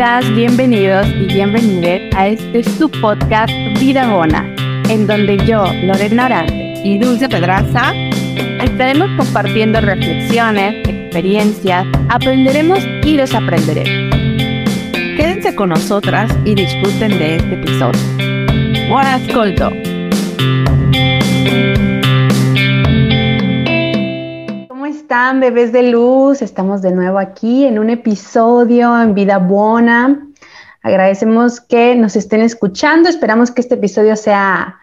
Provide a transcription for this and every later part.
Bienvenidas, bienvenidos y bienvenidas a este su podcast Vida Bona, en donde yo, Lorena Arante y Dulce Pedraza estaremos compartiendo reflexiones, experiencias, aprenderemos y desaprenderemos. Quédense con nosotras y disfruten de este episodio. Buon ascolto! Están, bebés de luz? Estamos de nuevo aquí en un episodio en Vida Buena. Agradecemos que nos estén escuchando. Esperamos que este episodio sea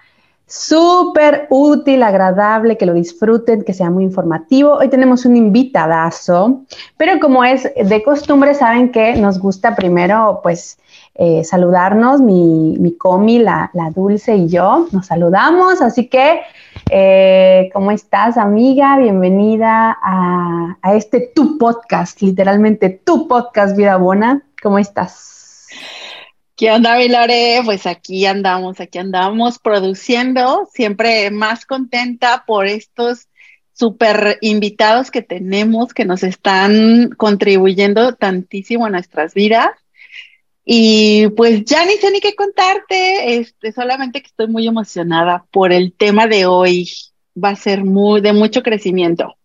súper útil, agradable, que lo disfruten, que sea muy informativo. Hoy tenemos un invitadazo, pero como es de costumbre, saben que nos gusta primero, pues, eh, saludarnos, mi, mi comi, la, la, Dulce y yo, nos saludamos, así que, eh, ¿cómo estás, amiga? Bienvenida a, a, este tu podcast, literalmente tu podcast, Vida Buena, ¿cómo estás? ¿Qué onda, Vilare? Pues aquí andamos, aquí andamos produciendo, siempre más contenta por estos super invitados que tenemos que nos están contribuyendo tantísimo a nuestras vidas. Y pues ya ni sé ni qué contarte, este, solamente que estoy muy emocionada por el tema de hoy. Va a ser muy de mucho crecimiento.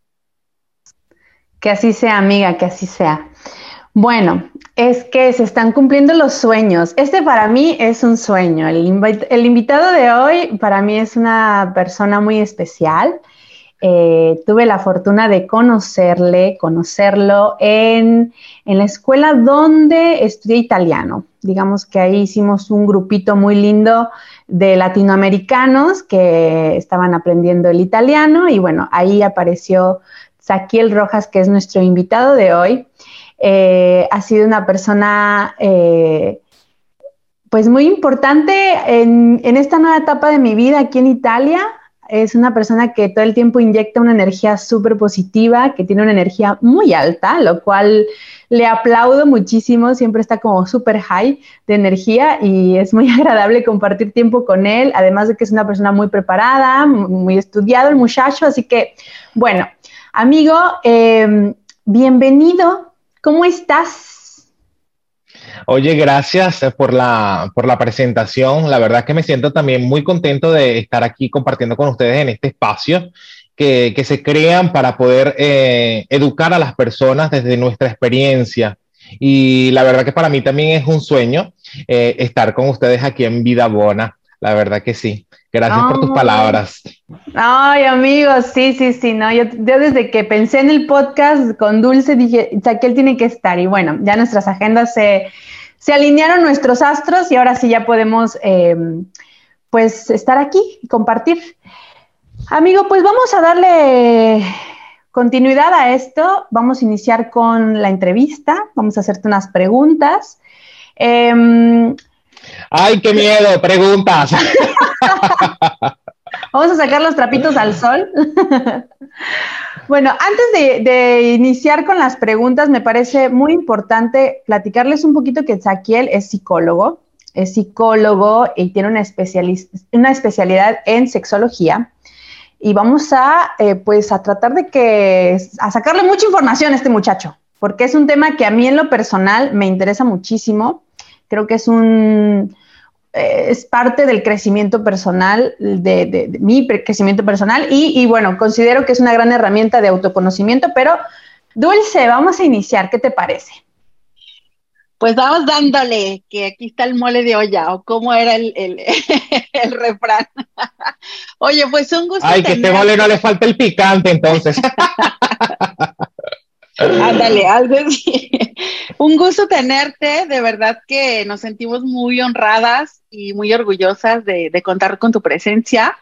Que así sea, amiga, que así sea. Bueno, es que se están cumpliendo los sueños. Este para mí es un sueño. El, el invitado de hoy para mí es una persona muy especial. Eh, tuve la fortuna de conocerle, conocerlo en, la escuela donde estudié italiano. Digamos que ahí hicimos un grupito muy lindo de latinoamericanos que estaban aprendiendo el italiano y bueno, ahí apareció Saquiel Rojas, que es nuestro invitado de hoy. Eh, ha sido una persona eh, pues muy importante en, en esta nueva etapa de mi vida aquí en Italia es una persona que todo el tiempo inyecta una energía súper positiva, que tiene una energía muy alta, lo cual le aplaudo muchísimo, siempre está como súper high de energía y es muy agradable compartir tiempo con él, además de que es una persona muy preparada, muy estudiado el muchacho, así que bueno, amigo, eh, bienvenido, ¿cómo estás? Oye, gracias eh, por la, por la presentación. La verdad es que me siento también muy contento de estar aquí compartiendo con ustedes en este espacio que, que se crean para poder eh, educar a las personas desde nuestra experiencia. Y la verdad que para mí también es un sueño eh, estar con ustedes aquí en Vida Bona. La verdad que sí. Gracias por tus palabras. Ay, amigos, sí, sí, sí, no, yo, desde que pensé en el podcast con Dulce dije, él tiene que estar y bueno, ya nuestras agendas se, alinearon nuestros astros y ahora sí ya podemos eh, pues estar aquí y compartir. Amigo, pues vamos a darle continuidad a esto, vamos a iniciar con la entrevista, vamos a hacerte unas preguntas. Em, Ay, qué miedo, preguntas. Vamos a sacar los trapitos al sol. bueno, antes de, iniciar con las preguntas, me parece muy importante platicarles un poquito que Zaquiel es psicólogo, es psicólogo y tiene una, una especialidad en sexología. Y vamos a, eh, pues, a tratar de que, a sacarle mucha información a este muchacho, porque es un tema que a mí en lo personal me interesa muchísimo. Creo que es un, eh, es parte del crecimiento personal, de, mi crecimiento personal y, bueno, considero que es una gran herramienta de autoconocimiento, pero Dulce, vamos a iniciar, ¿qué te parece? Pues vamos dándole, que aquí está el mole de olla, o cómo era el, el, refrán. Oye, pues un gusto. Ay, que este mole no le falta el picante entonces. Ándale, algo así. Un gusto tenerte, de verdad que nos sentimos muy honradas y muy orgullosas de, contar con tu presencia.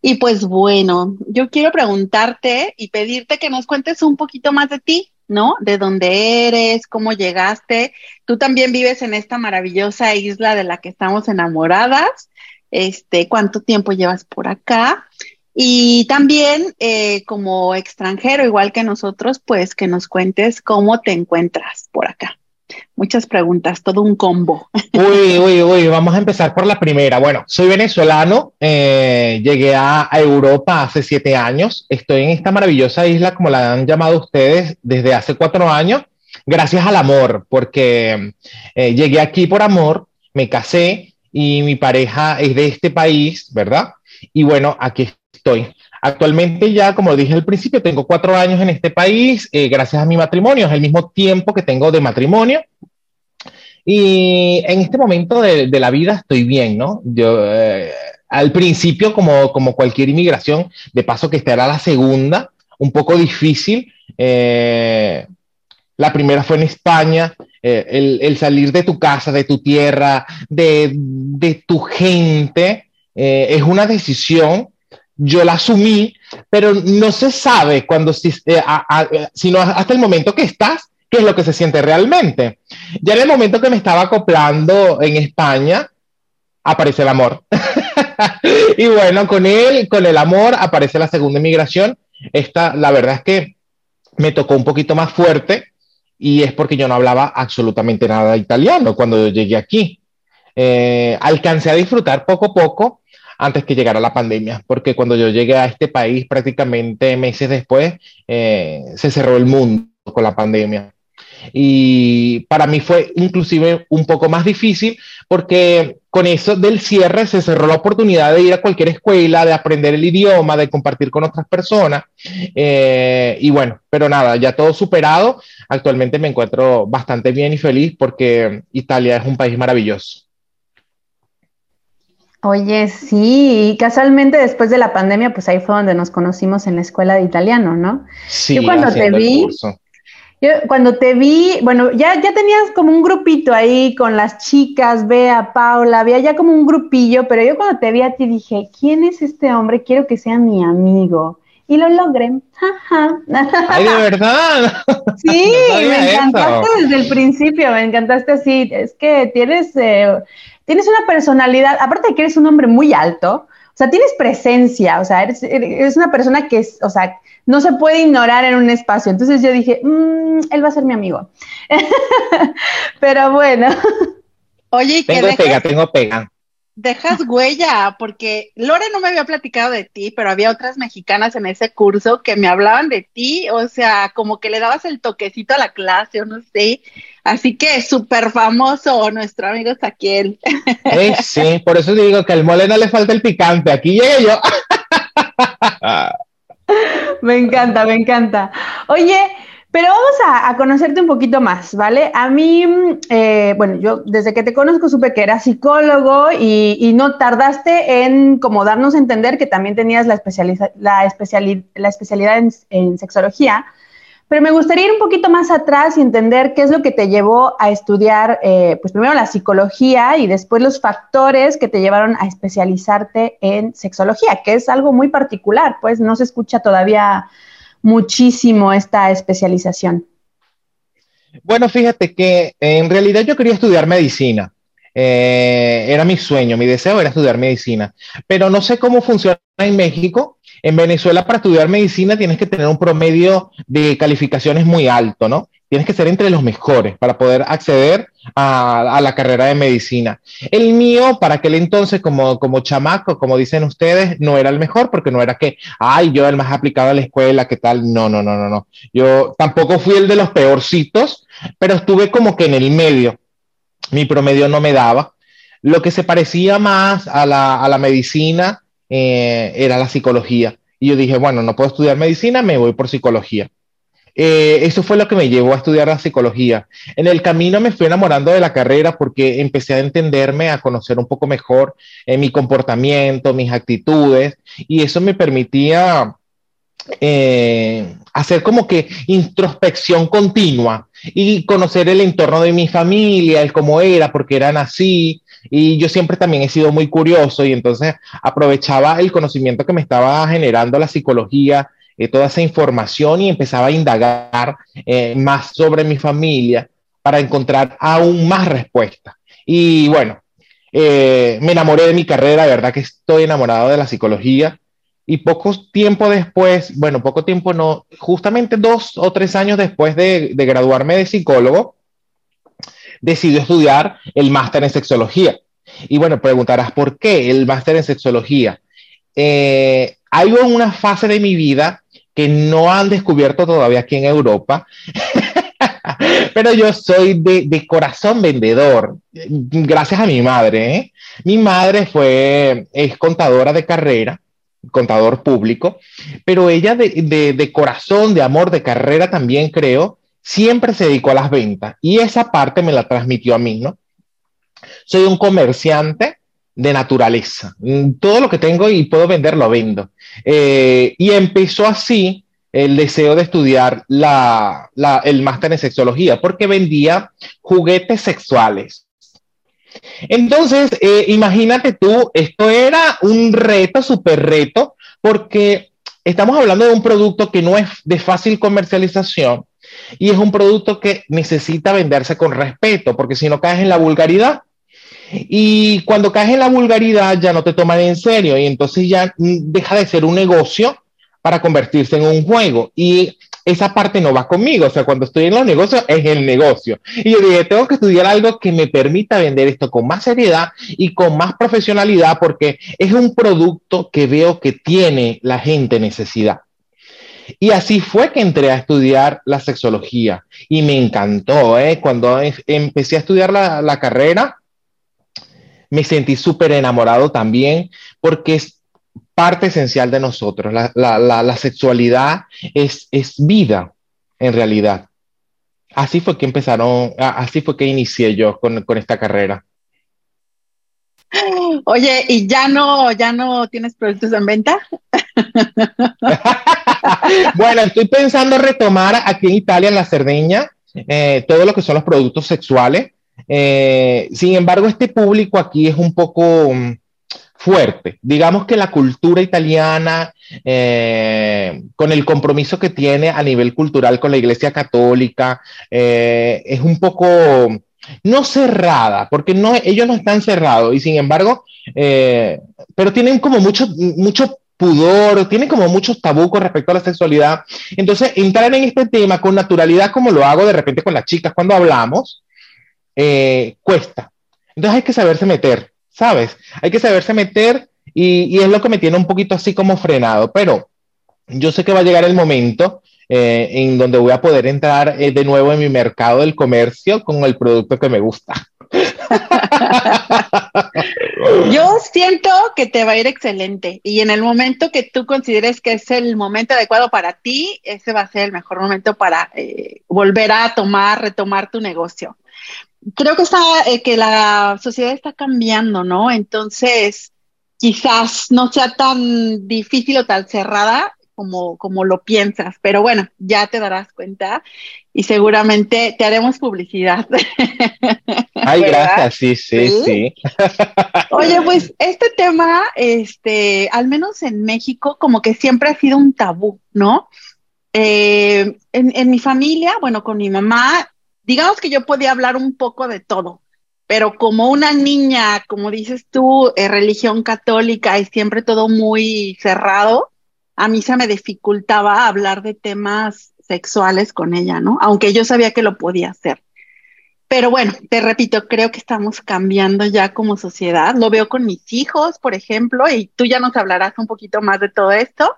Y pues bueno, yo quiero preguntarte y pedirte que nos cuentes un poquito más de ti, ¿no? De dónde eres, cómo llegaste. Tú también vives en esta maravillosa isla de la que estamos enamoradas. Este, ¿cuánto tiempo llevas por acá? Y también eh, como extranjero, igual que nosotros, pues que nos cuentes cómo te encuentras por acá. Muchas preguntas, todo un combo. Uy, uy, uy, vamos a empezar por la primera. Bueno, soy venezolano, eh, llegué a, Europa hace siete años, estoy en esta maravillosa isla, como la han llamado ustedes, desde hace cuatro años. gracias al amor, porque eh, llegué aquí por amor, me casé y mi pareja es de este país, ¿verdad? Y bueno, aquí estoy. Actualmente ya, como dije al principio, tengo cuatro años en este país, eh, gracias a mi matrimonio, es el mismo tiempo que tengo de matrimonio. Y en este momento de, la vida estoy bien, ¿no? Yo, eh, al principio, como, como cualquier inmigración, de paso que esta era la segunda, un poco difícil. Eh, la primera fue en España, el, el, salir de tu casa, de tu tierra, de, de tu gente, es una decisión yo la asumí, pero no se sabe cuando, eh, sino hasta el momento que estás, qué es lo que se siente realmente. Ya en el momento que me estaba acoplando en España, aparece el amor. y bueno, con él, con el amor, aparece la segunda inmigración. Esta, la verdad es que me tocó un poquito más fuerte y es porque yo no hablaba absolutamente nada de italiano cuando yo llegué aquí. Eh, alcancé a disfrutar poco a poco antes que llegara la pandemia, porque cuando yo llegué a este país prácticamente meses después, eh, se cerró el mundo con la pandemia. Y para mí fue inclusive un poco más difícil porque con eso del cierre se cerró la oportunidad de ir a cualquier escuela, de aprender el idioma, de compartir con otras personas. Eh, y bueno, pero nada, ya todo superado. Actualmente me encuentro bastante bien y feliz porque Italia es un país maravilloso. Oye, sí, casualmente después de la pandemia, pues ahí fue donde nos conocimos en la escuela de italiano, ¿no? Sí, yo cuando te vi, yo cuando te vi, bueno, ya, ya tenías como un grupito ahí con las chicas, Bea, Paula, había ya como un grupillo, pero yo cuando te vi a ti dije, ¿quién es este hombre? Quiero que sea mi amigo. Y lo logré. Ay, de verdad. Sí, me encantaste desde el principio, me encantaste así. Es que tienes eh, tienes una personalidad, aparte de que eres un hombre muy alto, o sea, tienes presencia, o sea, eres, una persona que es, o sea, no se puede ignorar en un espacio. Entonces yo dije, mm, él va a ser mi amigo. Pero bueno. Oye, tengo pega, tengo pega. Dejas huella, porque Lore no me había platicado de ti, pero había otras mexicanas en ese curso que me hablaban de ti, o sea, como que le dabas el toquecito a la clase, o no sé, Así que súper famoso nuestro amigo Saquiel. Sí, sí, por eso digo que al mole no le falta el picante. Aquí llegué yo. Me encanta, me encanta. Oye, pero vamos a, conocerte un poquito más, ¿vale? A mí, eh, bueno, yo desde que te conozco supe que eras psicólogo y, no tardaste en como darnos a entender que también tenías la, la, la especialidad en, en sexología. Pero me gustaría ir un poquito más atrás y entender qué es lo que te llevó a estudiar, eh, pues primero la psicología y después los factores que te llevaron a especializarte en sexología, que es algo muy particular, pues no se escucha todavía muchísimo esta especialización. Bueno, fíjate que en realidad yo quería estudiar medicina. Eh, era mi sueño, mi deseo era estudiar medicina, pero no sé cómo funciona en México en Venezuela para estudiar medicina tienes que tener un promedio de calificaciones muy alto, ¿no? Tienes que ser entre los mejores para poder acceder a, la carrera de medicina. El mío, para aquel entonces, como, como chamaco, como dicen ustedes, no era el mejor porque no era que, ay, yo el más aplicado a la escuela, ¿qué tal? No, no, no, no, no. Yo tampoco fui el de los peorcitos, pero estuve como que en el medio. Mi promedio no me daba. Lo que se parecía más a la, a la medicina eh, era la psicología. Y yo dije, bueno, no puedo estudiar medicina, me voy por psicología. Eh, eso fue lo que me llevó a estudiar la psicología. En el camino me fui enamorando de la carrera porque empecé a entenderme, a conocer un poco mejor eh, mi comportamiento, mis actitudes, y eso me permitía hacer como que introspección continua y conocer el entorno de mi familia, el cómo era, porque eran así, y yo siempre también he sido muy curioso y entonces aprovechaba el conocimiento que me estaba generando la psicología, eh, toda esa información y empezaba a indagar eh, más sobre mi familia para encontrar aún más respuestas. Y bueno, eh, me enamoré de mi carrera, de verdad que estoy enamorado de la psicología. Y poco tiempo después, bueno, poco tiempo no, justamente dos o tres años después de, de graduarme de psicólogo, decidió estudiar el máster en sexología. Y bueno, preguntarás, ¿por qué el máster en sexología? Eh, hay una fase de mi vida que no han descubierto todavía aquí en Europa, pero yo soy de, corazón vendedor, gracias a mi madre. ¿eh? Mi madre fue, es contadora de carrera, contador público, pero ella de, de corazón, de amor, de carrera también creo, siempre se dedicó a las ventas y esa parte me la transmitió a mí, ¿no? Soy un comerciante de naturaleza. Todo lo que tengo y puedo vender, lo vendo. Eh, y empezó así el deseo de estudiar la, el máster en sexología, porque vendía juguetes sexuales. Entonces, eh, imagínate tú, esto era un reto, súper reto, porque estamos hablando de un producto que no es de fácil comercialización y es un producto que necesita venderse con respeto, porque si no caes en la vulgaridad, y cuando caes en la vulgaridad ya no te toman en serio y entonces ya deja de ser un negocio para convertirse en un juego. Y esa parte no va conmigo. O sea, cuando estoy en los negocios es el negocio. Y yo dije, tengo que estudiar algo que me permita vender esto con más seriedad y con más profesionalidad porque es un producto que veo que tiene la gente necesidad. Y así fue que entré a estudiar la sexología y me encantó. ¿eh? Cuando empecé a estudiar la, la carrera, me sentí súper enamorado también porque es parte esencial de nosotros. La, sexualidad es, es vida, en realidad. Así fue que empezaron, así fue que inicié yo con, esta carrera. Oye, ¿y ya no, ya no tienes productos en venta? bueno, estoy pensando retomar aquí en Italia, en la Cerdeña, eh, todo lo que son los productos sexuales. Eh, sin embargo, este público aquí es un poco mm, fuerte. Digamos que la cultura italiana, eh, con el compromiso que tiene a nivel cultural con la Iglesia Católica, eh, es un poco no cerrada, porque ellos no están cerrados y sin embargo, pero tienen como mucho, mucho pudor, tienen como muchos tabú con respecto a la sexualidad. Entonces, entrar en este tema con naturalidad, como lo hago de repente con las chicas cuando hablamos, eh, cuesta. Entonces hay que saberse meter, ¿sabes? Hay que saberse meter y, es lo que me tiene un poquito así como frenado, pero yo sé que va a llegar el momento eh, en donde voy a poder entrar eh, de nuevo en mi mercado del comercio con el producto que me gusta. Yo siento que te va a ir excelente y en el momento que tú consideres que es el momento adecuado para ti, ese va a ser el mejor momento para volver a tomar, retomar tu negocio creo que, está, eh, que la sociedad está cambiando, ¿no? Entonces, quizás no sea tan difícil o tan cerrada como, como lo piensas, pero bueno, ya te darás cuenta y seguramente te haremos publicidad. Ay, gracias, sí, sí, sí, Oye, pues este tema, este, al menos en México, como que siempre ha sido un tabú, ¿no? Eh, en, en mi familia, bueno, con mi mamá, digamos que yo podía hablar un poco de todo, pero como una niña, como dices tú, eh, religión católica y siempre todo muy cerrado, a mí se me dificultaba hablar de temas sexuales con ella, ¿no? Aunque yo sabía que lo podía hacer. Pero bueno, te repito, creo que estamos cambiando ya como sociedad. Lo veo con mis hijos, por ejemplo, y tú ya nos hablarás un poquito más de todo esto.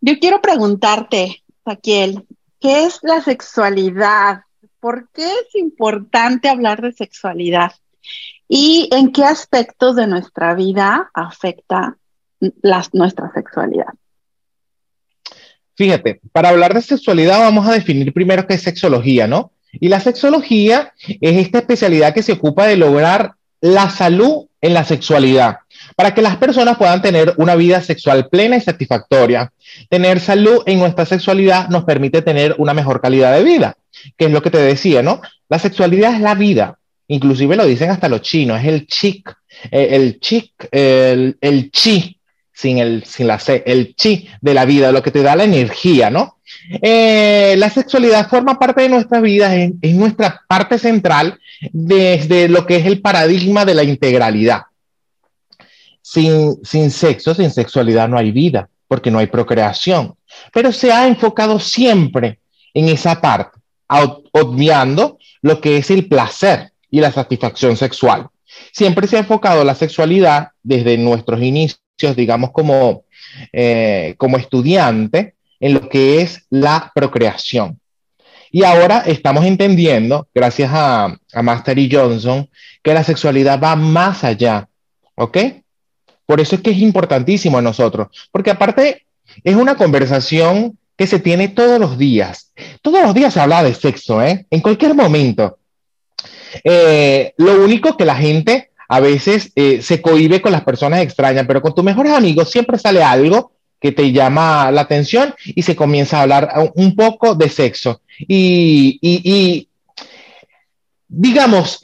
Yo quiero preguntarte, Saquiel, ¿qué es la sexualidad? ¿por qué es importante hablar de sexualidad? ¿Y en qué aspectos de nuestra vida afecta nuestra sexualidad? Fíjate, para hablar de sexualidad vamos a definir primero qué es sexología, ¿no? Y la sexología es esta especialidad que se ocupa de lograr la salud en la sexualidad, para que las personas puedan tener una vida sexual plena y satisfactoria. Tener salud en nuestra sexualidad nos permite tener una mejor calidad de vida que es lo que te decía, ¿no? La sexualidad es la vida, inclusive lo dicen hasta los chinos, es el chic, eh, el chic, el, el chi, sin, el, sin la el chi de la vida, lo que te da la energía, ¿no? Eh, la sexualidad forma parte de nuestra vida, es, es, nuestra parte central desde lo que es el paradigma de la integralidad. Sin, sin sexo, sin sexualidad no hay vida, porque no hay procreación, pero se ha enfocado siempre en esa parte obviando lo que es el placer y la satisfacción sexual. Siempre se ha enfocado la sexualidad desde nuestros inicios, digamos, como, eh, como estudiante, en lo que es la procreación. Y ahora estamos entendiendo, gracias a, a Master y Johnson, que la sexualidad va más allá, ¿ok? Por eso es que es importantísimo a nosotros, porque aparte es una conversación que se tiene todos los días. Todos los días se habla de sexo, ¿eh? En cualquier momento. Eh, lo único que la gente a veces eh, se cohibe con las personas extrañas, pero con tus mejores amigos siempre sale algo que te llama la atención y se comienza a hablar un poco de sexo. Y, digamos,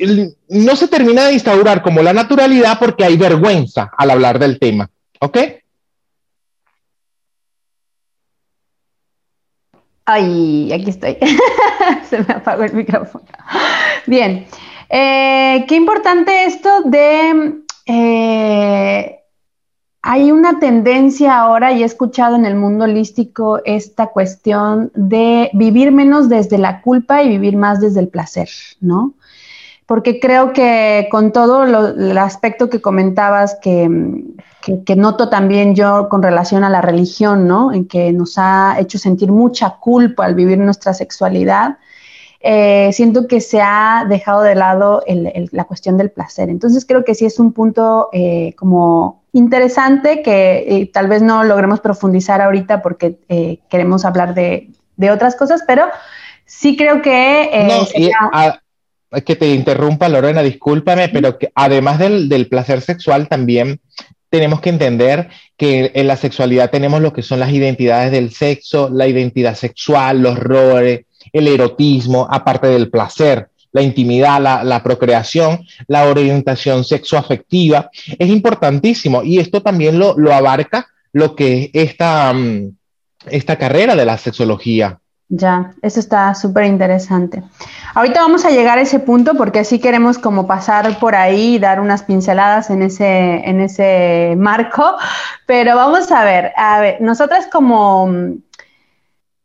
no se termina de instaurar como la naturalidad porque hay vergüenza al hablar del tema. ¿Ok? Ay, aquí estoy. se me apagó el micrófono. Bien. Eh, qué importante esto de eh, hay una tendencia ahora, y he escuchado en el mundo holístico esta cuestión de vivir menos desde la culpa y vivir más desde el placer, ¿no? Porque creo que con todo el aspecto que comentabas que, que, noto también yo con relación a la religión, ¿no? En que nos ha hecho sentir mucha culpa al vivir nuestra sexualidad, eh, siento que se ha dejado de lado la cuestión del placer. Entonces creo que sí es un punto eh, como interesante que eh, tal vez no logremos profundizar ahorita porque eh, queremos hablar de, otras cosas, pero sí creo que... Eh, no, que te interrumpa, Lorena, discúlpame, pero que además del, del, placer sexual también tenemos que entender que en la sexualidad tenemos lo que son las identidades del sexo, la identidad sexual, los roles, el erotismo, aparte del placer la intimidad, la, procreación, la orientación sexoafectiva, es importantísimo y esto también lo, abarca lo que es esta, mm, esta carrera de la sexología. Ya, eso está súper interesante. Ahorita vamos a llegar a ese punto porque sí queremos como pasar por ahí y dar unas pinceladas en ese, en ese marco, pero vamos a ver, a ver, nosotras como,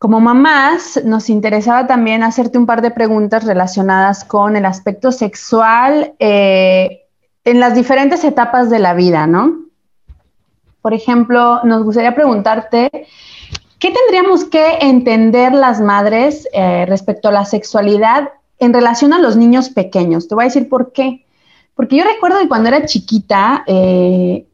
como mamás, nos interesaba también hacerte un par de preguntas relacionadas con el aspecto sexual eh, en las diferentes etapas de la vida, ¿no? Por ejemplo, nos gustaría preguntarte, ¿qué tendríamos que entender las madres eh, respecto a la sexualidad en relación a los niños pequeños? Te voy a decir por qué. Porque yo recuerdo que cuando era chiquita, eh,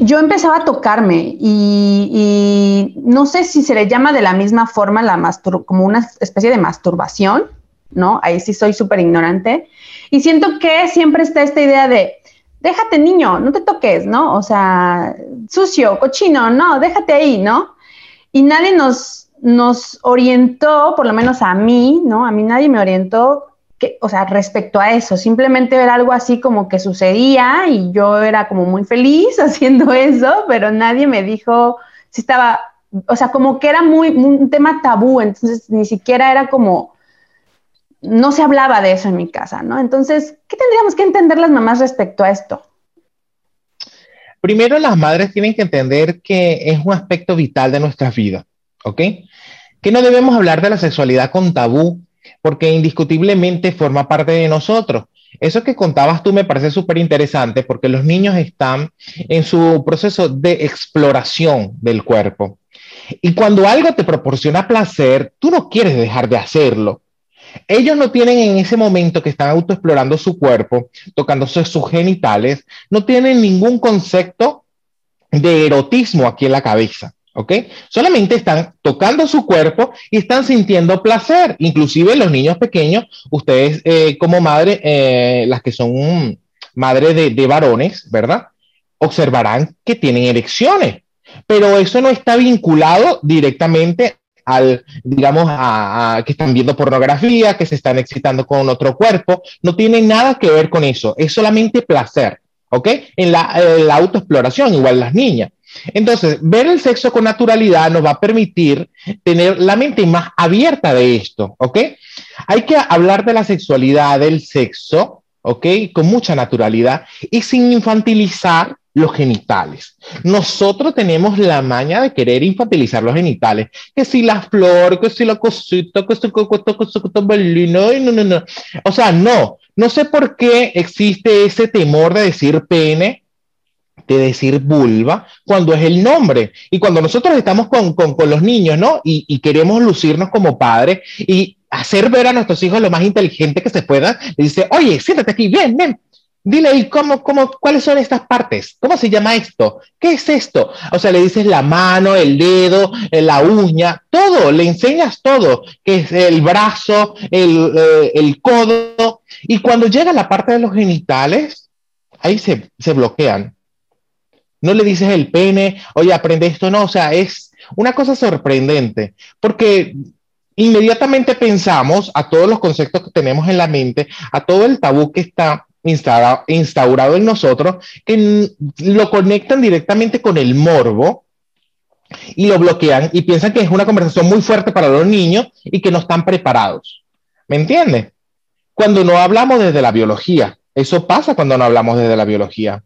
yo empezaba a tocarme y, no sé si se le llama de la misma forma la como una especie de masturbación, ¿no? Ahí sí soy súper ignorante. Y siento que siempre está esta idea de, déjate niño, no te toques, ¿no? O sea, sucio, cochino, no, déjate ahí, ¿no? Y nadie nos, nos orientó, por lo menos a mí, ¿no? A mí nadie me orientó o sea, respecto a eso, simplemente era algo así como que sucedía y yo era como muy feliz haciendo eso, pero nadie me dijo si estaba, o sea, como que era muy un tema tabú, entonces ni siquiera era como, no se hablaba de eso en mi casa, ¿no? Entonces, ¿qué tendríamos que entender las mamás respecto a esto? Primero, las madres tienen que entender que es un aspecto vital de nuestra vida, ¿ok? Que no debemos hablar de la sexualidad con tabú, porque indiscutiblemente forma parte de nosotros. Eso que contabas tú me parece súper interesante porque los niños están en su proceso de exploración del cuerpo. Y cuando algo te proporciona placer, tú no quieres dejar de hacerlo. Ellos no tienen en ese momento que están autoexplorando su cuerpo, tocándose sus genitales, no tienen ningún concepto de erotismo aquí en la cabeza. ¿Ok? Solamente están tocando su cuerpo y están sintiendo placer. Inclusive los niños pequeños, ustedes eh, como madre, eh, las que son madres de, varones, ¿verdad? Observarán que tienen erecciones, pero eso no está vinculado directamente al, digamos, a, que están viendo pornografía, que se están excitando con otro cuerpo, no tiene nada que ver con eso, es solamente placer, ¿ok? En la, en la autoexploración, igual las niñas. Entonces, ver el sexo con naturalidad nos va a permitir tener la mente más abierta de esto, ¿ok? Hay que hablar de la sexualidad, del sexo, ¿ok? Con mucha naturalidad y sin infantilizar los genitales. Nosotros tenemos la maña de querer infantilizar los genitales, que si la flor, que si la cosita, que si no, no, no, no. O sea, no, no sé por qué existe ese temor de decir pene de decir vulva cuando es el nombre. Y cuando nosotros estamos con, con, con los niños, ¿no? Y, y, queremos lucirnos como padres y hacer ver a nuestros hijos lo más inteligente que se pueda. Le dice, oye, siéntate aquí, ven, ven, Dile, ¿y cómo, cómo, cuáles son estas partes? ¿Cómo se llama esto? ¿Qué es esto? O sea, le dices la mano, el dedo, eh, la uña, todo, le enseñas todo, que es el brazo, el, eh, el codo. Y cuando llega la parte de los genitales, ahí se, se bloquean. No le dices el pene, oye, aprende esto, no, o sea, es una cosa sorprendente, porque inmediatamente pensamos a todos los conceptos que tenemos en la mente, a todo el tabú que está instaurado, en nosotros que lo conectan directamente con el morbo y lo bloquean y piensan que es una conversación muy fuerte para los niños y que no están preparados. ¿Me entiendes? Cuando no hablamos desde la biología, eso pasa cuando no hablamos desde la biología.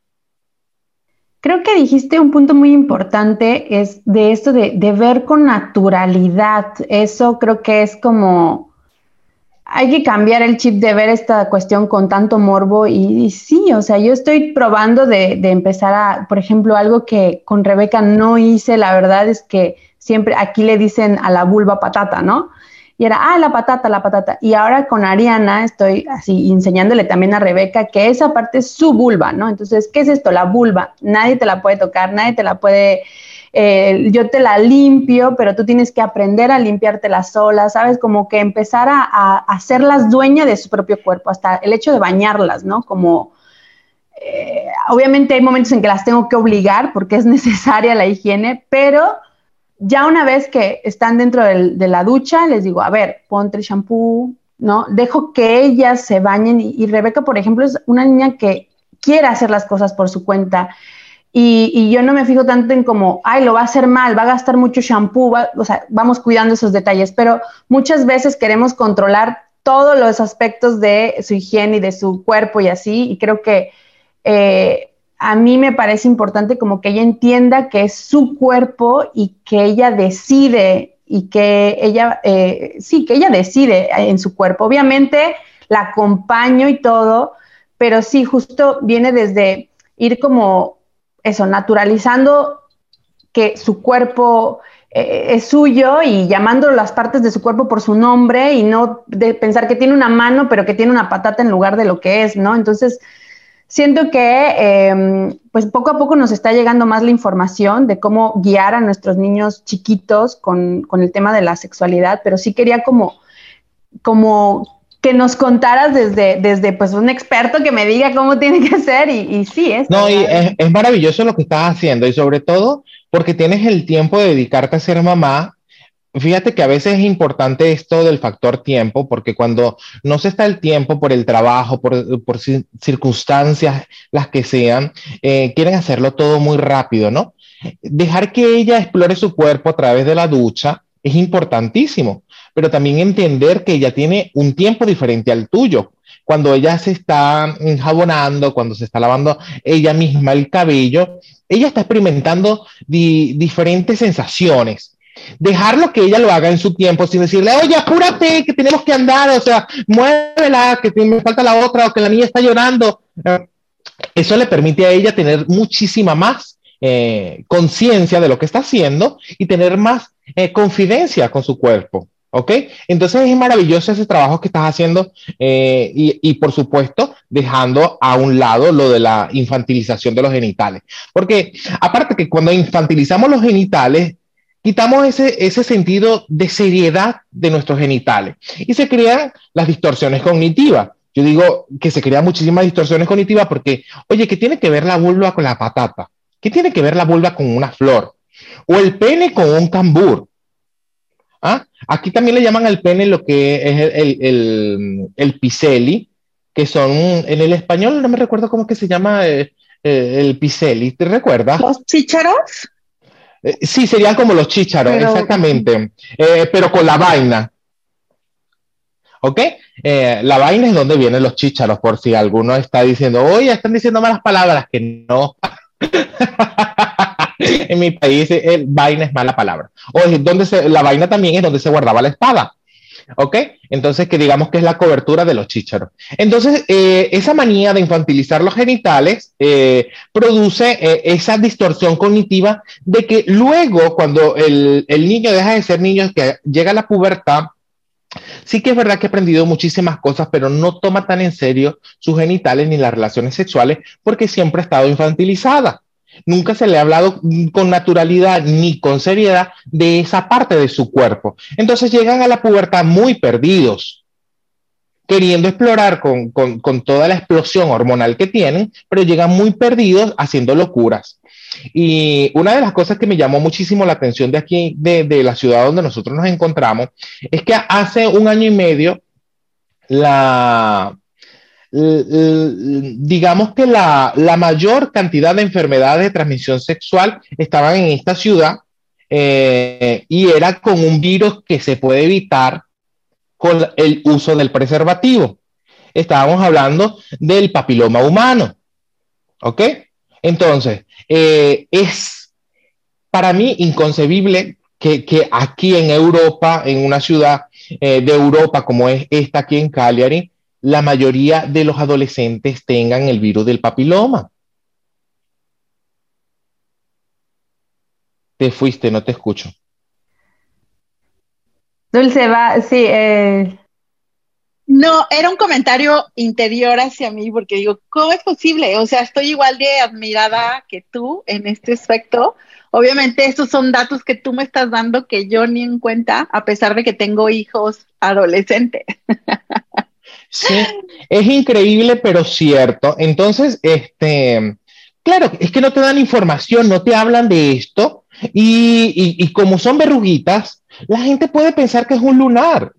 Creo que dijiste un punto muy importante, es de esto de, de ver con naturalidad. Eso creo que es como hay que cambiar el chip de ver esta cuestión con tanto morbo y, sí, o sea, yo estoy probando de, de, empezar a, por ejemplo, algo que con Rebeca no hice, la verdad es que siempre aquí le dicen a la vulva patata, ¿no? Y era, ah, la patata, la patata. Y ahora con Ariana estoy así enseñándole también a Rebeca que esa parte es su vulva, ¿no? Entonces, ¿qué es esto? La vulva. Nadie te la puede tocar, nadie te la puede eh, yo te la limpio, pero tú tienes que aprender a limpiártela sola, ¿sabes? Como que empezar a, hacerlas dueña de su propio cuerpo, hasta el hecho de bañarlas, ¿no? Como, eh, obviamente hay momentos en que las tengo que obligar porque es necesaria la higiene, pero ya una vez que están dentro de la ducha, les digo, a ver, ponte el shampoo, ¿no? Dejo que ellas se bañen y, y Rebeca, por ejemplo, es una niña que quiere hacer las cosas por su cuenta y, yo no me fijo tanto en como, ay, lo va a hacer mal, va a gastar mucho shampoo, o sea, vamos cuidando esos detalles, pero muchas veces queremos controlar todos los aspectos de su higiene y de su cuerpo y así, y creo que eh, a mí me parece importante como que ella entienda que es su cuerpo y que ella decide y que ella, eh, sí, que ella decide en su cuerpo. Obviamente la acompaño y todo, pero sí, justo viene desde ir como eso, naturalizando que su cuerpo eh, es suyo y llamando las partes de su cuerpo por su nombre y no de pensar que tiene una mano, pero que tiene una patata en lugar de lo que es, ¿no? Entonces, siento que em, pues poco a poco nos está llegando más la información de cómo guiar a nuestros niños chiquitos con, con el tema de la sexualidad, pero sí quería como, como que nos contaras desde, desde pues un experto que me diga cómo tiene que ser y, sí, es. No, y es, es, maravilloso lo que estás haciendo y sobre todo porque tienes el tiempo de dedicarte a ser mamá. Fíjate que a veces es importante esto del factor tiempo, porque cuando no se está el tiempo por el trabajo, por, circunstancias, las que sean, eh, quieren hacerlo todo muy rápido, ¿no? Dejar que ella explore su cuerpo a través de la ducha es importantísimo pero también entender que ella tiene un tiempo diferente al tuyo. Cuando ella se está enjabonando, cuando se está lavando ella misma el cabello, ella está experimentando diferentes sensaciones. Dejarlo que ella lo haga en su tiempo sin decirle, oye, apúrate, que tenemos que andar, o sea, muévela, que me falta la otra, o que la niña está llorando. Eso le permite a ella tener muchísima más eh, conciencia de lo que está haciendo y tener más eh, confidencia con su cuerpo. ¿Ok? Entonces es maravilloso ese trabajo que estás haciendo eh, y, y, por supuesto dejando a un lado lo de la infantilización de los genitales. Porque aparte que cuando infantilizamos los genitales, quitamos ese, ese sentido de seriedad de nuestros genitales y se crean las distorsiones cognitivas. Yo digo que se crean muchísimas distorsiones cognitivas porque, oye, ¿qué tiene que ver la vulva con la patata? ¿Qué tiene que ver la vulva con una flor? O el pene con un cambur. ¿Ah? Aquí también le llaman al pene lo que es el, el, el, que son, en el español no me recuerdo cómo que se llama eh, eh, el piseli, ¿te recuerdas? ¿Los chícharos? Eh, sí, serían como los chícharos, exactamente, pero con la vaina. ¿Ok? la vaina es donde vienen los chícharos, por si alguno está diciendo, oye, están diciendo malas palabras, que no. en mi país el vaina es mala palabra. O donde se, la vaina también es donde se guardaba la espada. ¿Ok? Entonces, que digamos que es la cobertura de los chícharos. Entonces, eh, esa manía de infantilizar los genitales eh, produce eh, esa distorsión cognitiva de que luego, cuando el, el, niño deja de ser niño, que llega a la pubertad, Sí que es verdad que ha aprendido muchísimas cosas, pero no toma tan en serio sus genitales ni las relaciones sexuales porque siempre ha estado infantilizada. Nunca se le ha hablado con naturalidad ni con seriedad de esa parte de su cuerpo. Entonces llegan a la pubertad muy perdidos, queriendo explorar con, toda la explosión hormonal que tienen, pero llegan muy perdidos haciendo locuras. Y una de las cosas que me llamó muchísimo la atención de aquí, de, de la ciudad donde nosotros nos encontramos, es que hace un año y medio la, digamos que la, mayor cantidad de enfermedades de transmisión sexual estaban en esta ciudad eh, y era con un virus que se puede evitar con el uso del preservativo. Estábamos hablando del papiloma humano. ¿Ok? Entonces, eh, es para mí inconcebible que, aquí en Europa, en una ciudad eh, de Europa como es esta aquí en Cagliari, la mayoría de los adolescentes tengan el virus del papiloma. Te fuiste, no te escucho. Dulce, va, sí. Eh. No, era un comentario interior hacia mí, porque digo, ¿cómo es posible? O sea, estoy igual de admirada que tú en este aspecto. Obviamente, estos son datos que tú me estás dando que yo ni en cuenta, a pesar de que tengo hijos adolescentes. Sí, es increíble, pero cierto. Entonces, este, claro, es que no te dan información, no te hablan de esto, y, y como son verruguitas, la gente puede pensar que es un lunar.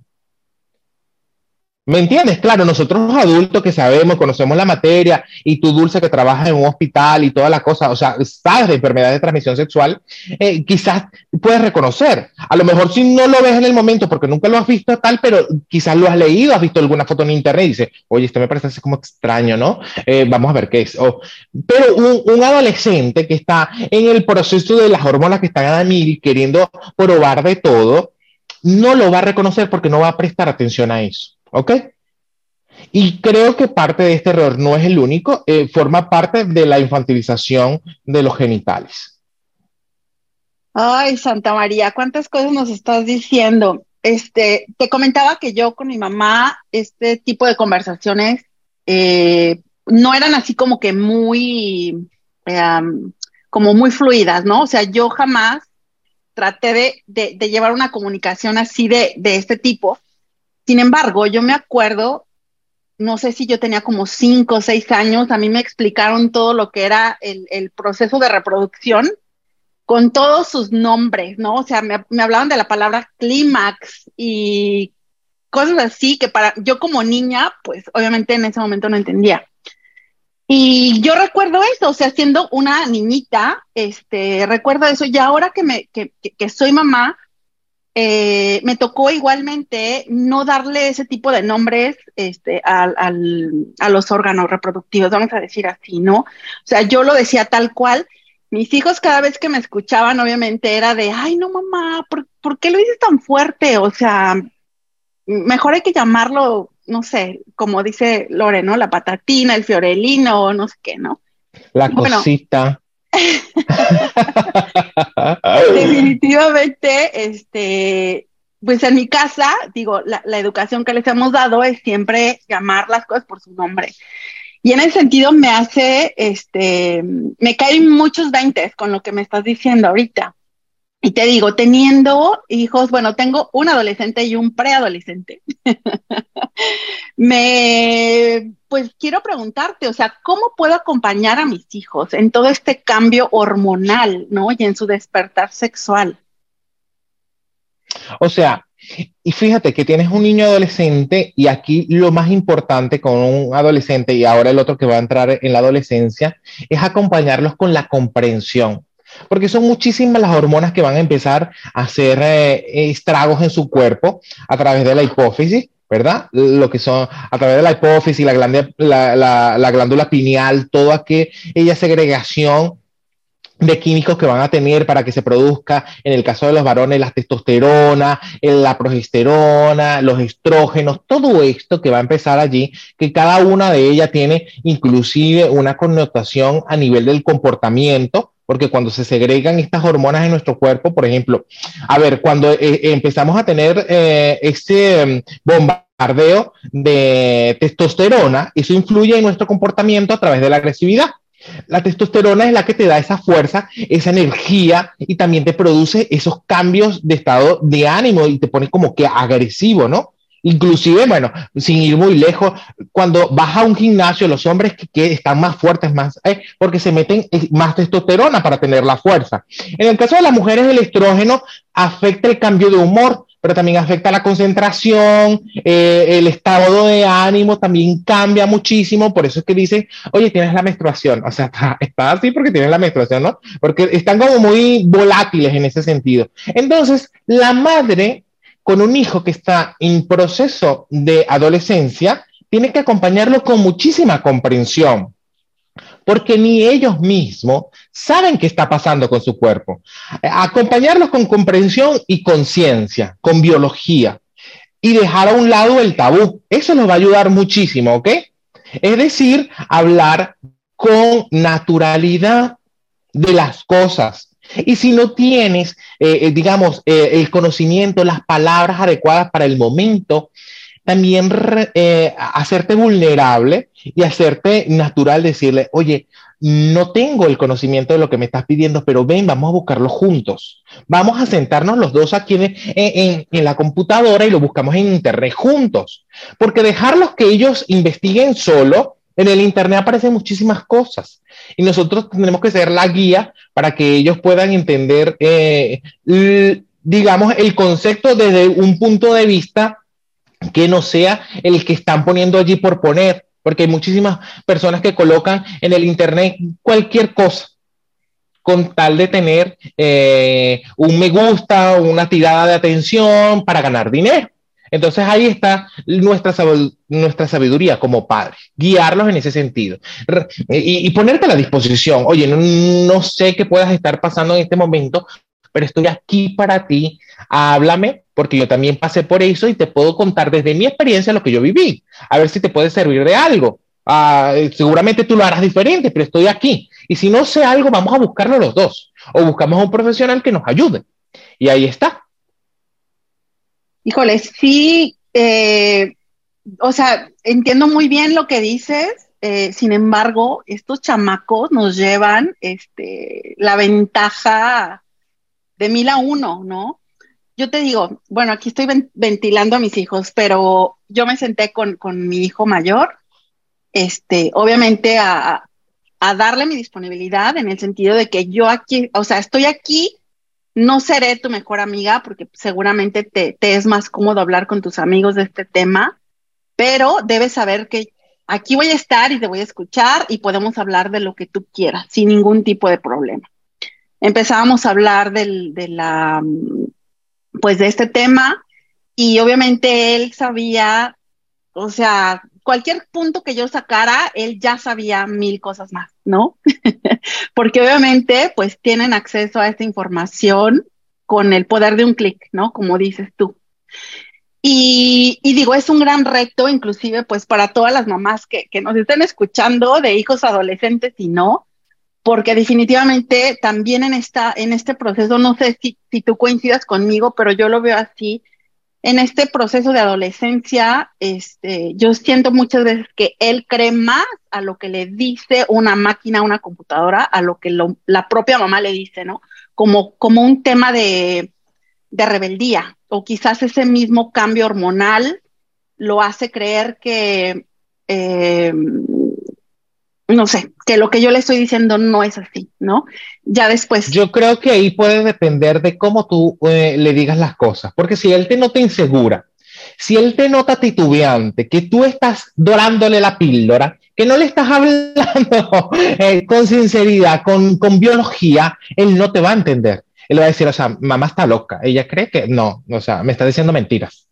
¿Me entiendes? Claro, nosotros los adultos que sabemos, conocemos la materia, y tú, Dulce, que trabajas en un hospital y toda la cosa, o sea, sabes de enfermedades de transmisión sexual, eh, quizás puedes reconocer. A lo mejor si no lo ves en el momento porque nunca lo has visto tal, pero quizás lo has leído, has visto alguna foto en internet y dices, oye, esto me parece así como extraño, ¿no? Eh, vamos a ver qué es. pero un, adolescente que está en el proceso de las hormonas que están a mil, queriendo probar de todo, no lo va a reconocer porque no va a prestar atención a eso. ¿Ok? Y creo que parte de este error no es el único, eh, forma parte de la infantilización de los genitales. Ay, Santa María, cuántas cosas nos estás diciendo. Este, te comentaba que yo con mi mamá, este tipo de conversaciones eh, no eran así como que muy, como muy fluidas, ¿no? O sea, yo jamás traté de, llevar una comunicación así de este tipo sin embargo, yo me acuerdo, no sé si yo tenía como cinco o seis años, a mí me explicaron todo lo que era el, proceso de reproducción con todos sus nombres, ¿no? O sea, me, hablaban de la palabra clímax y cosas así que para yo como niña, pues obviamente en ese momento no entendía. Y yo recuerdo eso, o sea, siendo una niñita, este, recuerdo eso. Y ahora que me, que, que soy mamá, eh, me tocó igualmente no darle ese tipo de nombres este, al, a los órganos reproductivos, vamos a decir así, ¿no? O sea, yo lo decía tal cual. Mis hijos cada vez que me escuchaban, obviamente era de, ay, no, mamá, ¿por, ¿por qué lo dices tan fuerte? O sea, mejor hay que llamarlo, no sé, como dice Lore, ¿no? La patatina, el fiorelino, no sé qué, ¿no? La cosita. Definitivamente, este, pues en mi casa, digo, la, educación que les hemos dado es siempre llamar las cosas por su nombre. Y en ese sentido me hace, este, me caen muchos veintes con lo que me estás diciendo ahorita. Y te digo, teniendo hijos, bueno, tengo un adolescente y un preadolescente. me, pues quiero preguntarte, o sea, ¿cómo puedo acompañar a mis hijos en todo este cambio hormonal, ¿no? Y en su despertar sexual. O sea, y fíjate que tienes un niño adolescente y aquí lo más importante con un adolescente y ahora el otro que va a entrar en la adolescencia es acompañarlos con la comprensión porque son muchísimas las hormonas que van a empezar a hacer eh, estragos en su cuerpo a través de la hipófisis, ¿verdad? Lo que son a través de la hipófisis, la glándula, la, glándula pineal, toda aquella segregación de químicos que van a tener para que se produzca, en el caso de los varones, la testosterona, la progesterona, los estrógenos, todo esto que va a empezar allí, que cada una de ellas tiene inclusive una connotación a nivel del comportamiento, porque cuando se segregan estas hormonas en nuestro cuerpo, por ejemplo, a ver, cuando eh, empezamos a tener eh, este mm, bombardeo de testosterona, eso influye en nuestro comportamiento a través de la agresividad. La testosterona es la que te da esa fuerza, esa energía y también te produce esos cambios de estado de ánimo y te pone como que agresivo, ¿no? Inclusive, bueno, sin ir muy lejos, cuando vas a un gimnasio, los hombres que, están más fuertes, más, eh, porque se meten eh, más testosterona para tener la fuerza. En el caso de las mujeres, el estrógeno afecta el cambio de humor, pero también afecta la concentración, eh, el estado de ánimo también cambia muchísimo, por eso es que dicen, oye, tienes la menstruación, o sea, está, está así porque tienes la menstruación, ¿no? Porque están como muy volátiles en ese sentido. Entonces, la madre con un hijo que está en proceso de adolescencia, tiene que acompañarlo con muchísima comprensión, porque ni ellos mismos saben qué está pasando con su cuerpo. Acompañarlos con comprensión y conciencia, con biología, y dejar a un lado el tabú. Eso nos va a ayudar muchísimo, ¿ok? Es decir, hablar con naturalidad de las cosas, y si no tienes, eh, eh, digamos, eh, el conocimiento, las palabras adecuadas para el momento, también hacerte vulnerable y hacerte natural, decirle, oye, no tengo el conocimiento de lo que me estás pidiendo, pero ven, vamos a buscarlo juntos. Vamos a sentarnos los dos aquí en, en la computadora y lo buscamos en Internet juntos. Porque dejarlos que ellos investiguen solo, en el Internet aparecen muchísimas cosas y nosotros tenemos que ser la guía para que ellos puedan entender, eh, digamos, el concepto desde un punto de vista que no sea el que están poniendo allí por poner, porque hay muchísimas personas que colocan en el Internet cualquier cosa con tal de tener eh, un me gusta, una tirada de atención para ganar dinero. Entonces ahí está nuestra, sabiduría como padres, guiarlos en ese sentido y, ponerte a la disposición. Oye, no, sé qué puedas estar pasando en este momento, pero estoy aquí para ti. Háblame, porque yo también pasé por eso y te puedo contar desde mi experiencia lo que yo viví. A ver si te puede servir de algo. Ah, seguramente tú lo harás diferente, pero estoy aquí. Y si no sé algo, vamos a buscarlo los dos. O buscamos a un profesional que nos ayude. Y ahí está. Híjole, sí, eh, o sea, entiendo muy bien lo que dices, eh, sin embargo, estos chamacos nos llevan este, la ventaja de mil a uno, ¿no? Yo te digo, bueno, aquí estoy ventilando a mis hijos, pero yo me senté con, con mi hijo mayor, este, obviamente a, a darle mi disponibilidad en el sentido de que yo aquí, o sea, estoy aquí no seré tu mejor amiga porque seguramente te, es más cómodo hablar con tus amigos de este tema, pero debes saber que aquí voy a estar y te voy a escuchar y podemos hablar de lo que tú quieras sin ningún tipo de problema. Empezábamos a hablar de la, pues de este tema y obviamente él sabía, o sea, cualquier punto que yo sacara, él ya sabía mil cosas más, ¿no? Porque obviamente, pues tienen acceso a esta información con el poder de un clic, ¿no? Como dices tú. Y, digo, es un gran reto, inclusive, pues para todas las mamás que, nos estén escuchando de hijos adolescentes y no, porque definitivamente también en, esta, en este proceso, no sé si, si tú coincidas conmigo, pero yo lo veo así, en este proceso de adolescencia, este, yo siento muchas veces que él cree más a lo que le dice una máquina, una computadora, a lo que la propia mamá le dice, ¿no? Como, como un tema de, rebeldía, o quizás ese mismo cambio hormonal lo hace creer que eh, no sé, que lo que yo le estoy diciendo no es así, ¿no? Ya después. Yo creo que ahí puede depender de cómo tú eh, le digas las cosas, porque si él te nota insegura, si él te nota titubeante, que tú estás dorándole la píldora, que no le estás hablando eh, con sinceridad, con, con biología, él no te va a entender. Él va a decir, o sea, mamá está loca, ella cree que no, o sea, me está diciendo mentiras.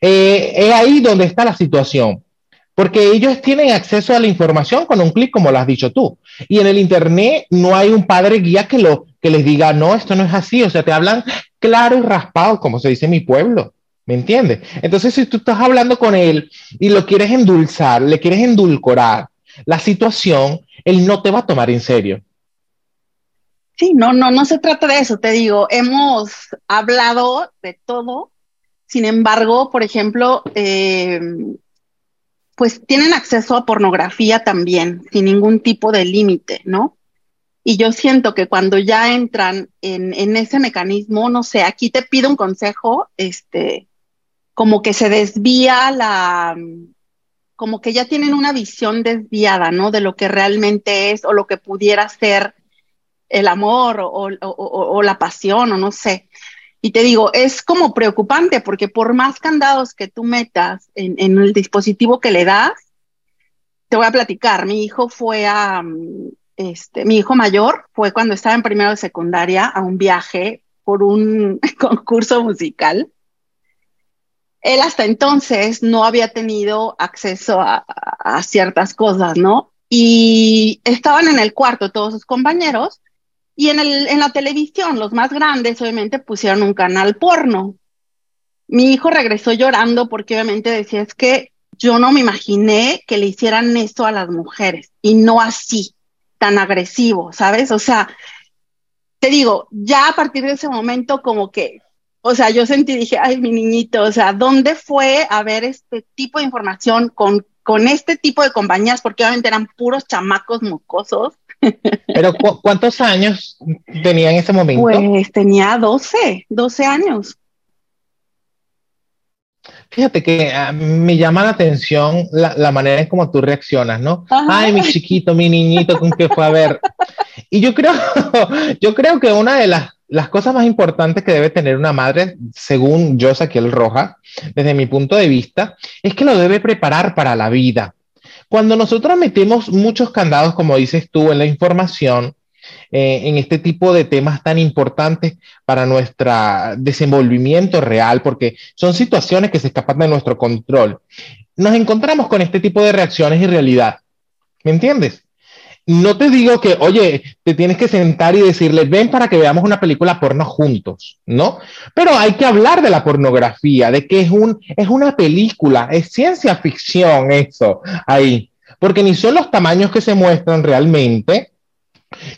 Eh, es ahí donde está la situación porque ellos tienen acceso a la información con un clic, como lo has dicho tú. Y en el Internet no hay un padre guía que, lo, que les diga, no, esto no es así. O sea, te hablan claro y raspado, como se dice en mi pueblo. ¿Me entiendes? Entonces, si tú estás hablando con él y lo quieres endulzar, le quieres endulcorar la situación, él no te va a tomar en serio. Sí, no, no, no se trata de eso, te digo, hemos hablado de todo, sin embargo, por ejemplo, eh, pues tienen acceso a pornografía también, sin ningún tipo de límite, ¿no? Y yo siento que cuando ya entran en, en, ese mecanismo, no sé, aquí te pido un consejo, este, como que se desvía la, como que ya tienen una visión desviada, ¿no? De lo que realmente es o lo que pudiera ser el amor o, la pasión o no sé. Y te digo, es como preocupante porque por más candados que tú metas en, el dispositivo que le das, te voy a platicar, mi hijo fue a, este, mi hijo mayor fue cuando estaba en primero de secundaria a un viaje por un concurso musical. Él hasta entonces no había tenido acceso a, a ciertas cosas, ¿no? Y estaban en el cuarto todos sus compañeros y en, el, en la televisión, los más grandes, obviamente, pusieron un canal porno. Mi hijo regresó llorando porque obviamente decía, es que yo no me imaginé que le hicieran esto a las mujeres y no así, tan agresivo, ¿sabes? O sea, te digo, ya a partir de ese momento como que, o sea, yo sentí, dije, ay, mi niñito, o sea, ¿dónde fue a ver este tipo de información con, con este tipo de compañías? Porque obviamente eran puros chamacos mocosos pero ¿cuántos años tenía en ese momento? Pues tenía 12, 12 años. Fíjate que ah, me llama la atención la, manera en cómo tú reaccionas, ¿no? Ay, mi chiquito, mi niñito, con qué fue a ver. Y yo creo, yo creo que una de las, las cosas más importantes que debe tener una madre, según yo, el Roja, desde mi punto de vista, es que lo debe preparar para la vida. Cuando nosotros metemos muchos candados, como dices tú, en la información, eh, en este tipo de temas tan importantes para nuestro desenvolvimiento real, porque son situaciones que se escapan de nuestro control, nos encontramos con este tipo de reacciones y realidad. ¿Me entiendes? No te digo que, oye, te tienes que sentar y decirle, ven para que veamos una película porno juntos, ¿no? Pero hay que hablar de la pornografía, de que es, un, es una película, es ciencia ficción eso, ahí. Porque ni son los tamaños que se muestran realmente,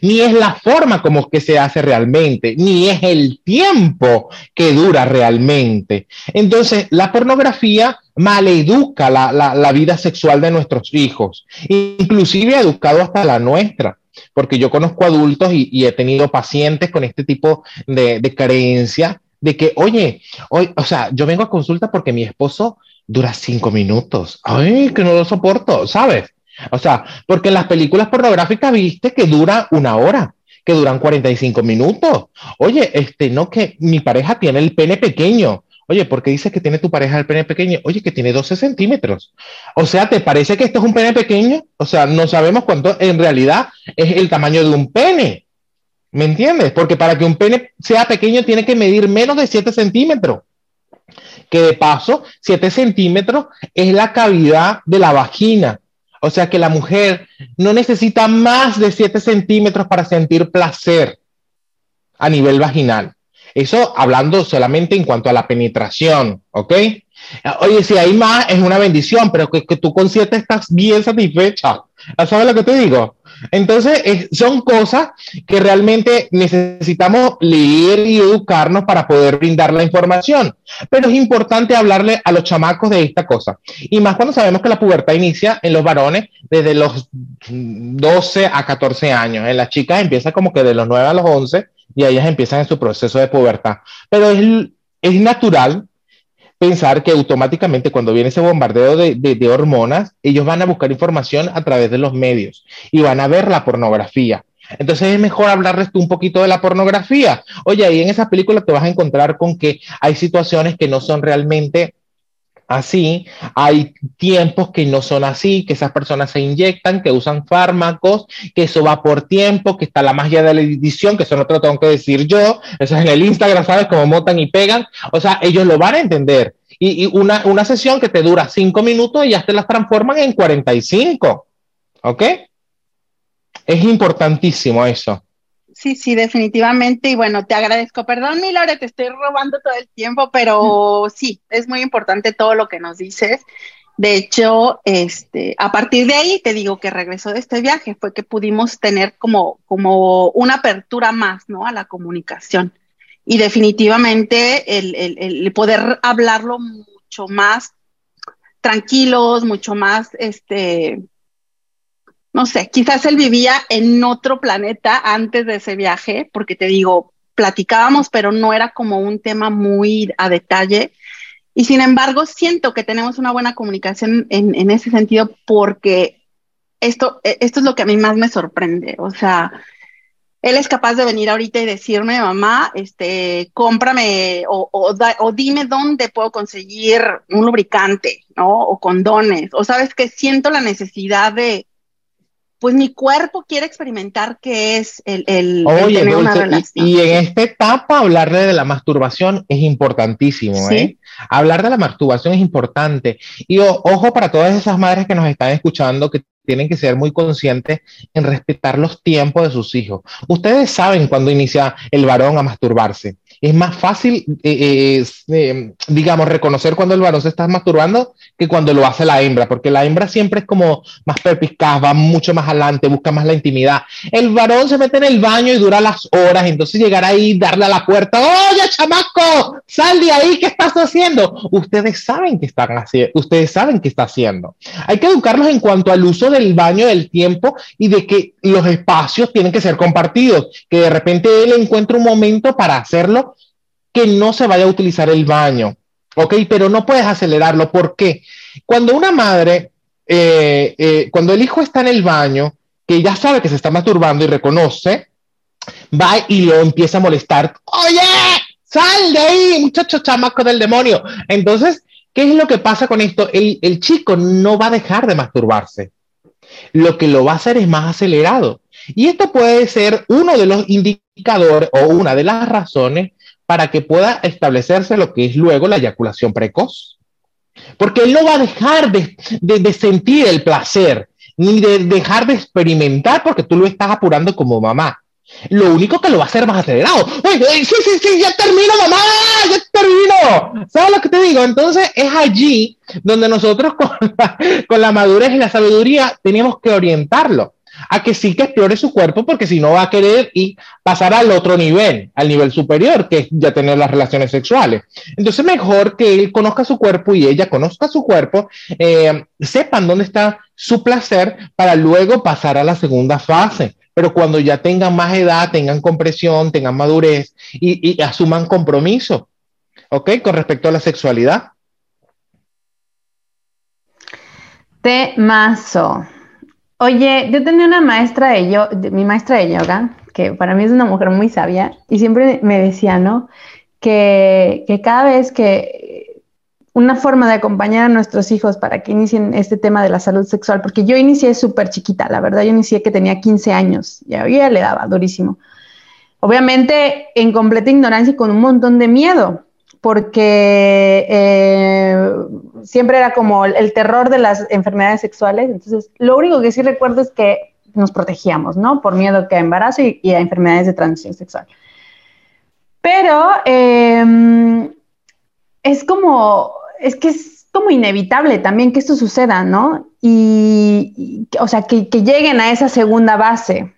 ni es la forma como que se hace realmente, ni es el tiempo que dura realmente. Entonces, la pornografía maleduca la, la, vida sexual de nuestros hijos, inclusive ha educado hasta la nuestra, porque yo conozco adultos y, he tenido pacientes con este tipo de, de creencia de que, oye, hoy, o sea, yo vengo a consulta porque mi esposo dura cinco minutos, ay, que no lo soporto, ¿sabes? O sea, porque en las películas pornográficas viste que dura una hora, que duran 45 minutos. Oye, este, no que mi pareja tiene el pene pequeño. Oye, ¿por qué dices que tiene tu pareja el pene pequeño? Oye, que tiene 12 centímetros. O sea, ¿te parece que esto es un pene pequeño? O sea, no sabemos cuánto en realidad es el tamaño de un pene. ¿Me entiendes? Porque para que un pene sea pequeño tiene que medir menos de 7 centímetros. Que de paso, 7 centímetros es la cavidad de la vagina. O sea que la mujer no necesita más de 7 centímetros para sentir placer a nivel vaginal. Eso hablando solamente en cuanto a la penetración, ¿ok? Oye, si hay más, es una bendición, pero que, tú con 7 estás bien satisfecha. ¿Sabes lo que te digo? Entonces, son cosas que realmente necesitamos leer y educarnos para poder brindar la información. Pero es importante hablarle a los chamacos de esta cosa. Y más cuando sabemos que la pubertad inicia en los varones desde los 12 a 14 años. En las chicas empieza como que de los 9 a los 11 y ellas empiezan en su proceso de pubertad. Pero es, es natural pensar que automáticamente cuando viene ese bombardeo de, hormonas, ellos van a buscar información a través de los medios y van a ver la pornografía. Entonces es mejor hablarles tú un poquito de la pornografía. Oye, ahí en esa película te vas a encontrar con que hay situaciones que no son realmente así, hay tiempos que no son así, que esas personas se inyectan, que usan fármacos, que eso va por tiempo, que está la magia de la edición, que eso no te lo tengo que decir yo, eso es en el Instagram, ¿sabes? Como motan y pegan, o sea, ellos lo van a entender. Y, una, una, sesión que te dura cinco minutos y ya te las transforman en 45, ¿ok? Es importantísimo eso. Sí, sí, definitivamente. Y bueno, te agradezco. Perdón, mi te estoy robando todo el tiempo, pero sí, es muy importante todo lo que nos dices. De hecho, este, a partir de ahí te digo que regresó de este viaje, fue que pudimos tener como, como una apertura más, ¿no? A la comunicación. Y definitivamente el, el, el poder hablarlo mucho más tranquilos, mucho más, este, no sé, quizás él vivía en otro planeta antes de ese viaje, porque te digo, platicábamos, pero no era como un tema muy a detalle. Y sin embargo, siento que tenemos una buena comunicación en, ese sentido porque esto, e, esto es lo que a mí más me sorprende. O sea, él es capaz de venir ahorita y decirme, mamá, este, cómprame o, o, o, dime dónde puedo conseguir un lubricante, ¿no? O condones. O sabes que siento la necesidad de, pues mi cuerpo quiere experimentar qué es el, el, tener una relación. Y, en esta etapa hablarle de la masturbación es importantísimo, ¿eh? Hablar de la masturbación es importante. Y ojo para todas esas madres que nos están escuchando que tienen que ser muy conscientes en respetar los tiempos de sus hijos. Ustedes saben cuando inicia el varón a masturbarse es más fácil, eh, eh, eh, digamos, reconocer cuando el varón se está masturbando que cuando lo hace la hembra, porque la hembra siempre es como más perpicaz, va mucho más adelante, busca más la intimidad. El varón se mete en el baño y dura las horas, entonces llegar ahí, darle a la puerta, oye, chamaco, sal de ahí, ¿qué estás haciendo? Ustedes saben que están haciendo, ustedes saben qué está haciendo. Hay que educarlos en cuanto al uso del baño, del tiempo y de que los espacios tienen que ser compartidos, que de repente él encuentre un momento para hacerlo que no se vaya a utilizar el baño, ¿ok? Pero no puedes acelerarlo. ¿Por qué? Cuando una madre, eh, eh, cuando el hijo está en el baño, que ya sabe que se está masturbando y reconoce, va y lo empieza a molestar. Oye, sal de ahí, muchacho chamaco del demonio. Entonces, ¿qué es lo que pasa con esto? El, el chico no va a dejar de masturbarse. Lo que lo va a hacer es más acelerado. Y esto puede ser uno de los indicadores o una de las razones para que pueda establecerse lo que es luego la eyaculación precoz. Porque él no va a dejar de, sentir el placer, ni de dejar de experimentar porque tú lo estás apurando como mamá. Lo único que lo va a hacer más acelerado. sí, sí, sí, ya termino, mamá, ya termino. ¿Sabes lo que te digo? Entonces es allí donde nosotros con la madurez y la sabiduría tenemos que orientarlo a que sí que explore su cuerpo, porque si no va a querer y pasar al otro nivel, al nivel superior, que es ya tener las relaciones sexuales. Entonces, mejor que él conozca su cuerpo y ella conozca su cuerpo, eh, sepan dónde está su placer para luego pasar a la segunda fase. Pero cuando ya tengan más edad, tengan compresión, tengan madurez y, y asuman compromiso, ¿ok? Con respecto a la sexualidad. Temazo. Oye, yo tenía una maestra de yo, mi maestra de yoga, que para mí es una mujer muy sabia, y siempre me decía, ¿no? Que, que cada vez que una forma de acompañar a nuestros hijos para que inicien este tema de la salud sexual, porque yo inicié súper chiquita, la verdad, yo inicié que tenía 15 años, ya, yo ya le daba durísimo. Obviamente en completa ignorancia y con un montón de miedo, porque eh, siempre era como el, terror de las enfermedades sexuales. Entonces, lo único que sí recuerdo es que nos protegíamos, ¿no? Por miedo que a embarazo y, a enfermedades de transmisión sexual. Pero em, es como, es que es como inevitable también que esto suceda, ¿no? Y, o sea, que, que lleguen a esa segunda base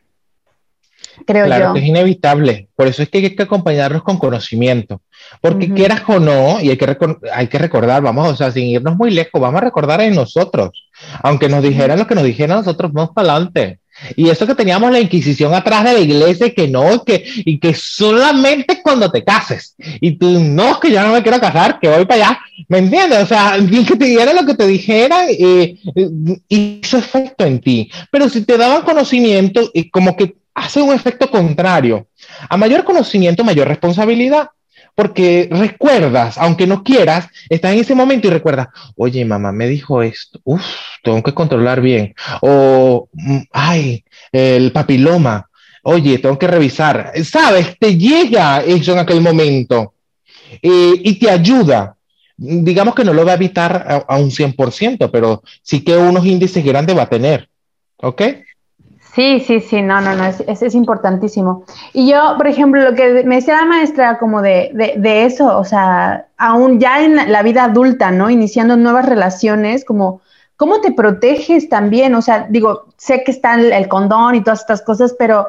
creo claro que es inevitable. Por eso es que hay que acompañarlos con conocimiento. Porque quieras o no, y hay que, hay que recordar, vamos, o sea, sin irnos muy lejos, vamos a recordar en nosotros. Aunque nos dijeran lo que nos dijeran nosotros, vamos para adelante. Y eso que teníamos la Inquisición atrás de la iglesia, que no, que, y que solamente cuando te cases. Y tú, no, que ya no me quiero casar, que voy para allá. ¿Me entiendes? O sea, que te diera lo que te dijera, eh, eh, hizo efecto en ti. Pero si te daban conocimiento, y como que hace un efecto contrario. A mayor conocimiento, mayor responsabilidad. Porque recuerdas, aunque no quieras, estás en ese momento y recuerdas, oye, mamá me dijo esto, uff, tengo que controlar bien. O, mm, ay, el papiloma, oye, tengo que revisar. ¿Sabes? Te llega eso en aquel momento eh, y te ayuda. Digamos que no lo va a evitar a, a un 100%, pero sí que unos índices grandes va a tener. ¿Ok? Sí, sí, sí, no, no, no, es, es, importantísimo. Y yo, por ejemplo, lo que me decía la maestra como de, de, de, eso, o sea, aún ya en la vida adulta, ¿no? Iniciando nuevas relaciones, como, ¿cómo te proteges también? O sea, digo, sé que está el, el condón y todas estas cosas, pero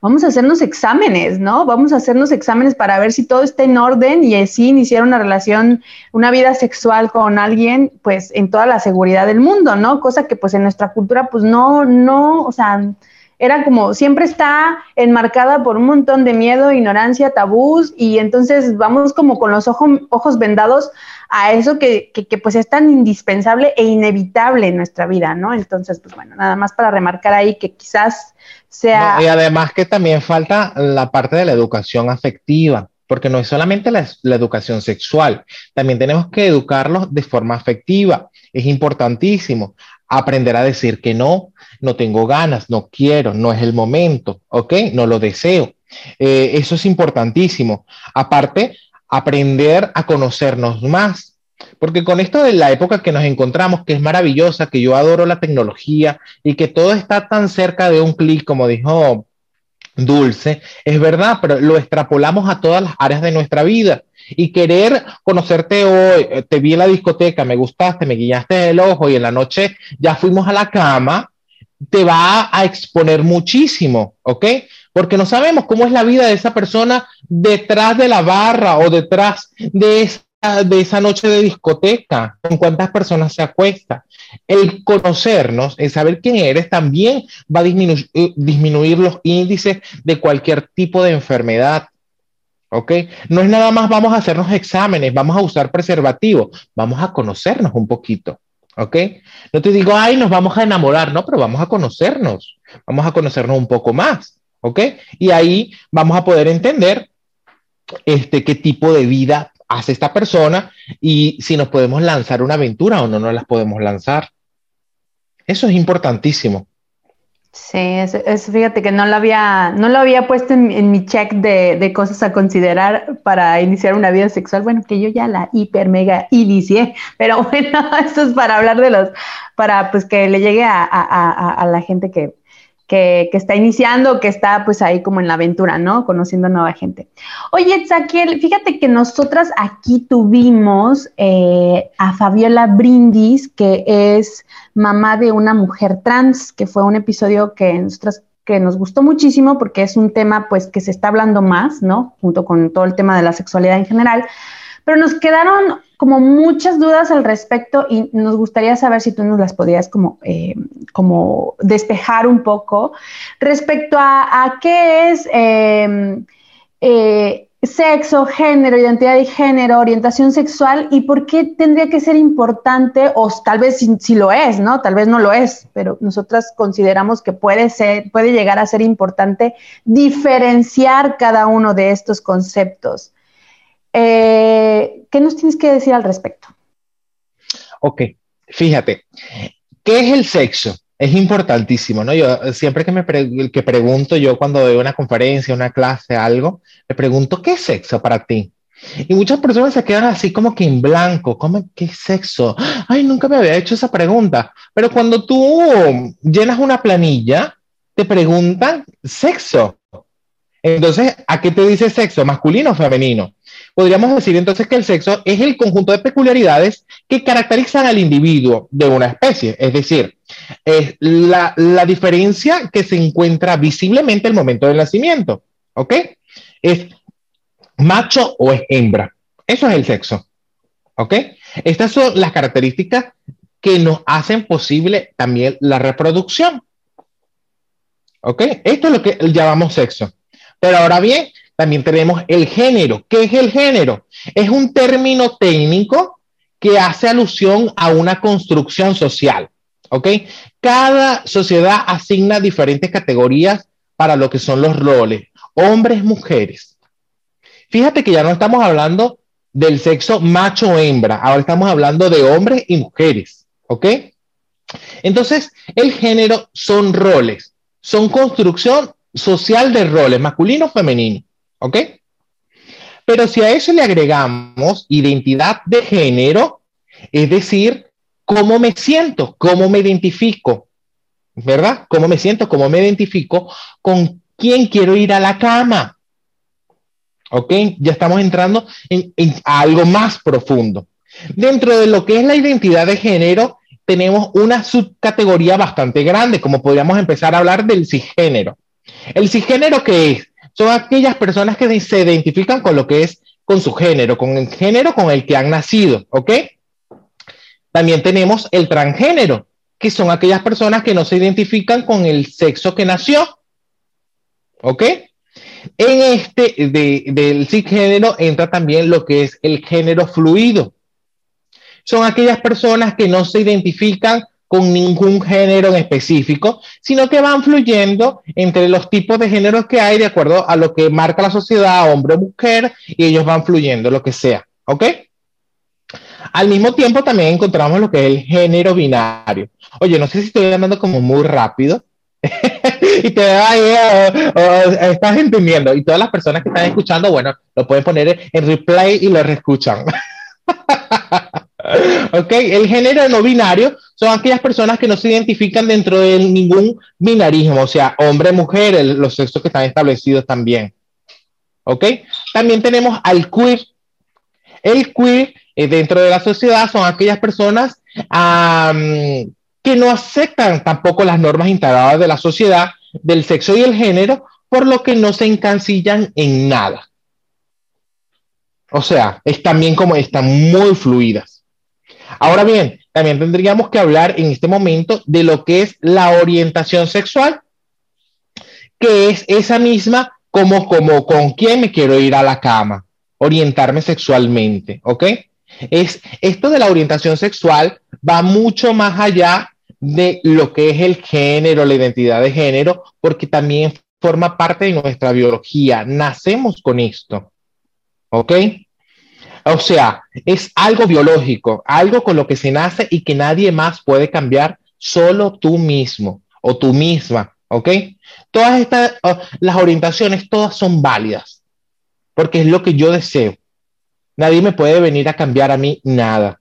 vamos a hacernos exámenes, ¿no? Vamos a hacernos exámenes para ver si todo está en orden y así iniciar una relación, una vida sexual con alguien, pues en toda la seguridad del mundo, ¿no? Cosa que pues en nuestra cultura pues no, no, o sea, era como, siempre está enmarcada por un montón de miedo, ignorancia, tabús y entonces vamos como con los ojos vendados a eso que, que, pues es tan indispensable e inevitable en nuestra vida, ¿no? Entonces, pues bueno, nada más para remarcar ahí que quizás sea... y además que también falta la parte de la educación afectiva, porque no es solamente la, la educación sexual, también tenemos que educarlos de forma afectiva. Es importantísimo aprender a decir que no, no tengo ganas, no quiero, no es el momento, ¿ok? No lo deseo. Eh, eso es importantísimo. Aparte, aprender a conocernos más. Porque con esto de la época que nos encontramos, que es maravillosa, que yo adoro la tecnología y que todo está tan cerca de un clic, como dijo Dulce, es verdad, pero lo extrapolamos a todas las áreas de nuestra vida. Y querer conocerte hoy, eh, te vi en la discoteca, me gustaste, me guiñaste el ojo y en la noche ya fuimos a la cama, te va a exponer muchísimo, ¿ok? porque no sabemos cómo es la vida de esa persona detrás de la barra o detrás de esa, noche de discoteca, con cuántas personas se acuesta. El conocernos, el saber quién eres, también va a eh, disminuir los índices de cualquier tipo de enfermedad. ¿Ok? No es nada más vamos a hacernos exámenes, vamos a usar preservativo, vamos a conocernos un poquito. ¿Ok? No te digo, ay, nos vamos a enamorar, no, pero vamos a conocernos, vamos a conocernos un poco más. ¿ok? Y ahí vamos a poder entender este, qué tipo de vida hace esta persona y si nos podemos lanzar una aventura o no nos las podemos lanzar. Eso es importantísimo. Sí, eso, fíjate que no lo había, no lo había puesto en, mi check de, de, cosas a considerar para iniciar una vida sexual. Bueno, que yo ya la hiper mega inicié, pero bueno, esto es para hablar de los, para pues que le llegue a, a, a la gente que, que, está iniciando, que está pues ahí como en la aventura, ¿no? Conociendo nueva gente. Oye, Zaquiel, fíjate que nosotras aquí tuvimos eh, a Fabiola Brindis, que es mamá de una mujer trans, que fue un episodio que que nos gustó muchísimo porque es un tema pues que se está hablando más, ¿no? Junto con todo el tema de la sexualidad en general. Pero nos quedaron como muchas dudas al respecto y nos gustaría saber si tú nos las podías como, eh, como despejar un poco respecto a, qué es em, eh, sexo, género, identidad de género, orientación sexual y por qué tendría que ser importante, o tal vez si, lo es, ¿no? Tal vez no lo es, pero nosotras consideramos que puede ser, puede llegar a ser importante diferenciar cada uno de estos conceptos. Eh, ¿Qué nos tienes que decir al respecto? Ok, fíjate, ¿qué es el sexo? Es importantísimo, ¿no? Yo siempre que me que pregunto, yo cuando doy una conferencia, una clase, algo, me pregunto, ¿qué es sexo para ti? Y muchas personas se quedan así como que en blanco, ¿cómo, ¿qué es sexo? Ay, nunca me había hecho esa pregunta. Pero cuando tú llenas una planilla, te preguntan sexo. Entonces, ¿a qué te dice sexo? ¿Masculino o femenino? Podríamos decir entonces que el sexo es el conjunto de peculiaridades que caracterizan al individuo de una especie, es decir, es la, diferencia que se encuentra visiblemente el momento del nacimiento, ¿ok? Es macho o es hembra. Eso es el sexo, ¿ok? Estas son las características que nos hacen posible también la reproducción. ¿Ok? Esto es lo que llamamos sexo. Pero ahora bien, también tenemos el género. ¿Qué es el género? Es un término técnico que hace alusión a una construcción social. ¿Ok? Cada sociedad asigna diferentes categorías para lo que son los roles, hombres, mujeres. Fíjate que ya no estamos hablando del sexo macho o hembra, ahora estamos hablando de hombres y mujeres. ¿Ok? Entonces, el género son roles, son construcción social de roles, masculino o femenino. ¿Ok? Pero si a eso le agregamos identidad de género, es decir, cómo me siento, cómo me identifico. ¿verdad? ¿Cómo me siento? ¿Cómo me identifico? ¿Con quién quiero ir a la cama? ¿Ok? Ya estamos entrando en, algo más profundo. Dentro de lo que es la identidad de género, tenemos una subcategoría bastante grande, como podríamos empezar a hablar del cisgénero. El cisgénero, ¿qué es? Son aquellas personas que se identifican con lo que es con su género, con el género con el que han nacido, ¿ok? También tenemos el transgénero, que son aquellas personas que no se identifican con el sexo que nació. ¿Ok? En este del cisgénero entra también lo que es el género fluido. Son aquellas personas que no se identifican con ningún género en específico, sino que van fluyendo entre los tipos de géneros que hay de acuerdo a lo que marca la sociedad, hombre o mujer, y ellos van fluyendo, lo que sea. ¿Ok? Al mismo tiempo también encontramos lo que es el género binario. Oye, no sé si estoy andando como muy rápido. y te estás entendiendo. Y todas las personas que están escuchando, bueno, lo pueden poner en replay y lo reescuchan. ok, el género no binario son aquellas personas que no se identifican dentro de ningún binarismo, o sea, hombre, mujer, los sexos que están establecidos también. Ok, también tenemos al queer. El queer eh, dentro de la sociedad son aquellas personas que no aceptan tampoco las normas integradas de la sociedad, del sexo y el género, por lo que no se encancillan en nada. O sea, es también como están muy fluidas. Ahora bien, también tendríamos que hablar en este momento de lo que es la orientación sexual, que es esa misma como, como con quién me quiero ir a la cama, orientarme sexualmente, ¿ok? Es, esto de la orientación sexual va mucho más allá de lo que es el género, la identidad de género, porque también forma parte de nuestra biología. Nacemos con esto. ¿Ok? O sea, es algo biológico, algo con lo que se nace y que nadie más puede cambiar, solo tú mismo o tú misma. ¿Ok? Todas estas, las orientaciones, todas son válidas, porque es lo que yo deseo. Nadie me puede venir a cambiar a mí nada.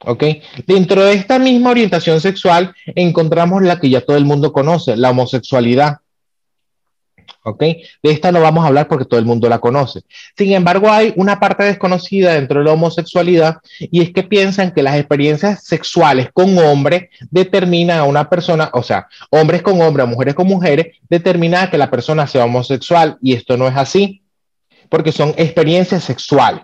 ¿Ok? Dentro de esta misma orientación sexual encontramos la que ya todo el mundo conoce, la homosexualidad. ¿Ok? De esta no vamos a hablar porque todo el mundo la conoce. Sin embargo, hay una parte desconocida dentro de la homosexualidad y es que piensan que las experiencias sexuales con hombres determinan a una persona, o sea, hombres con hombres, mujeres con mujeres, determina que la persona sea homosexual y esto no es así porque son experiencias sexuales.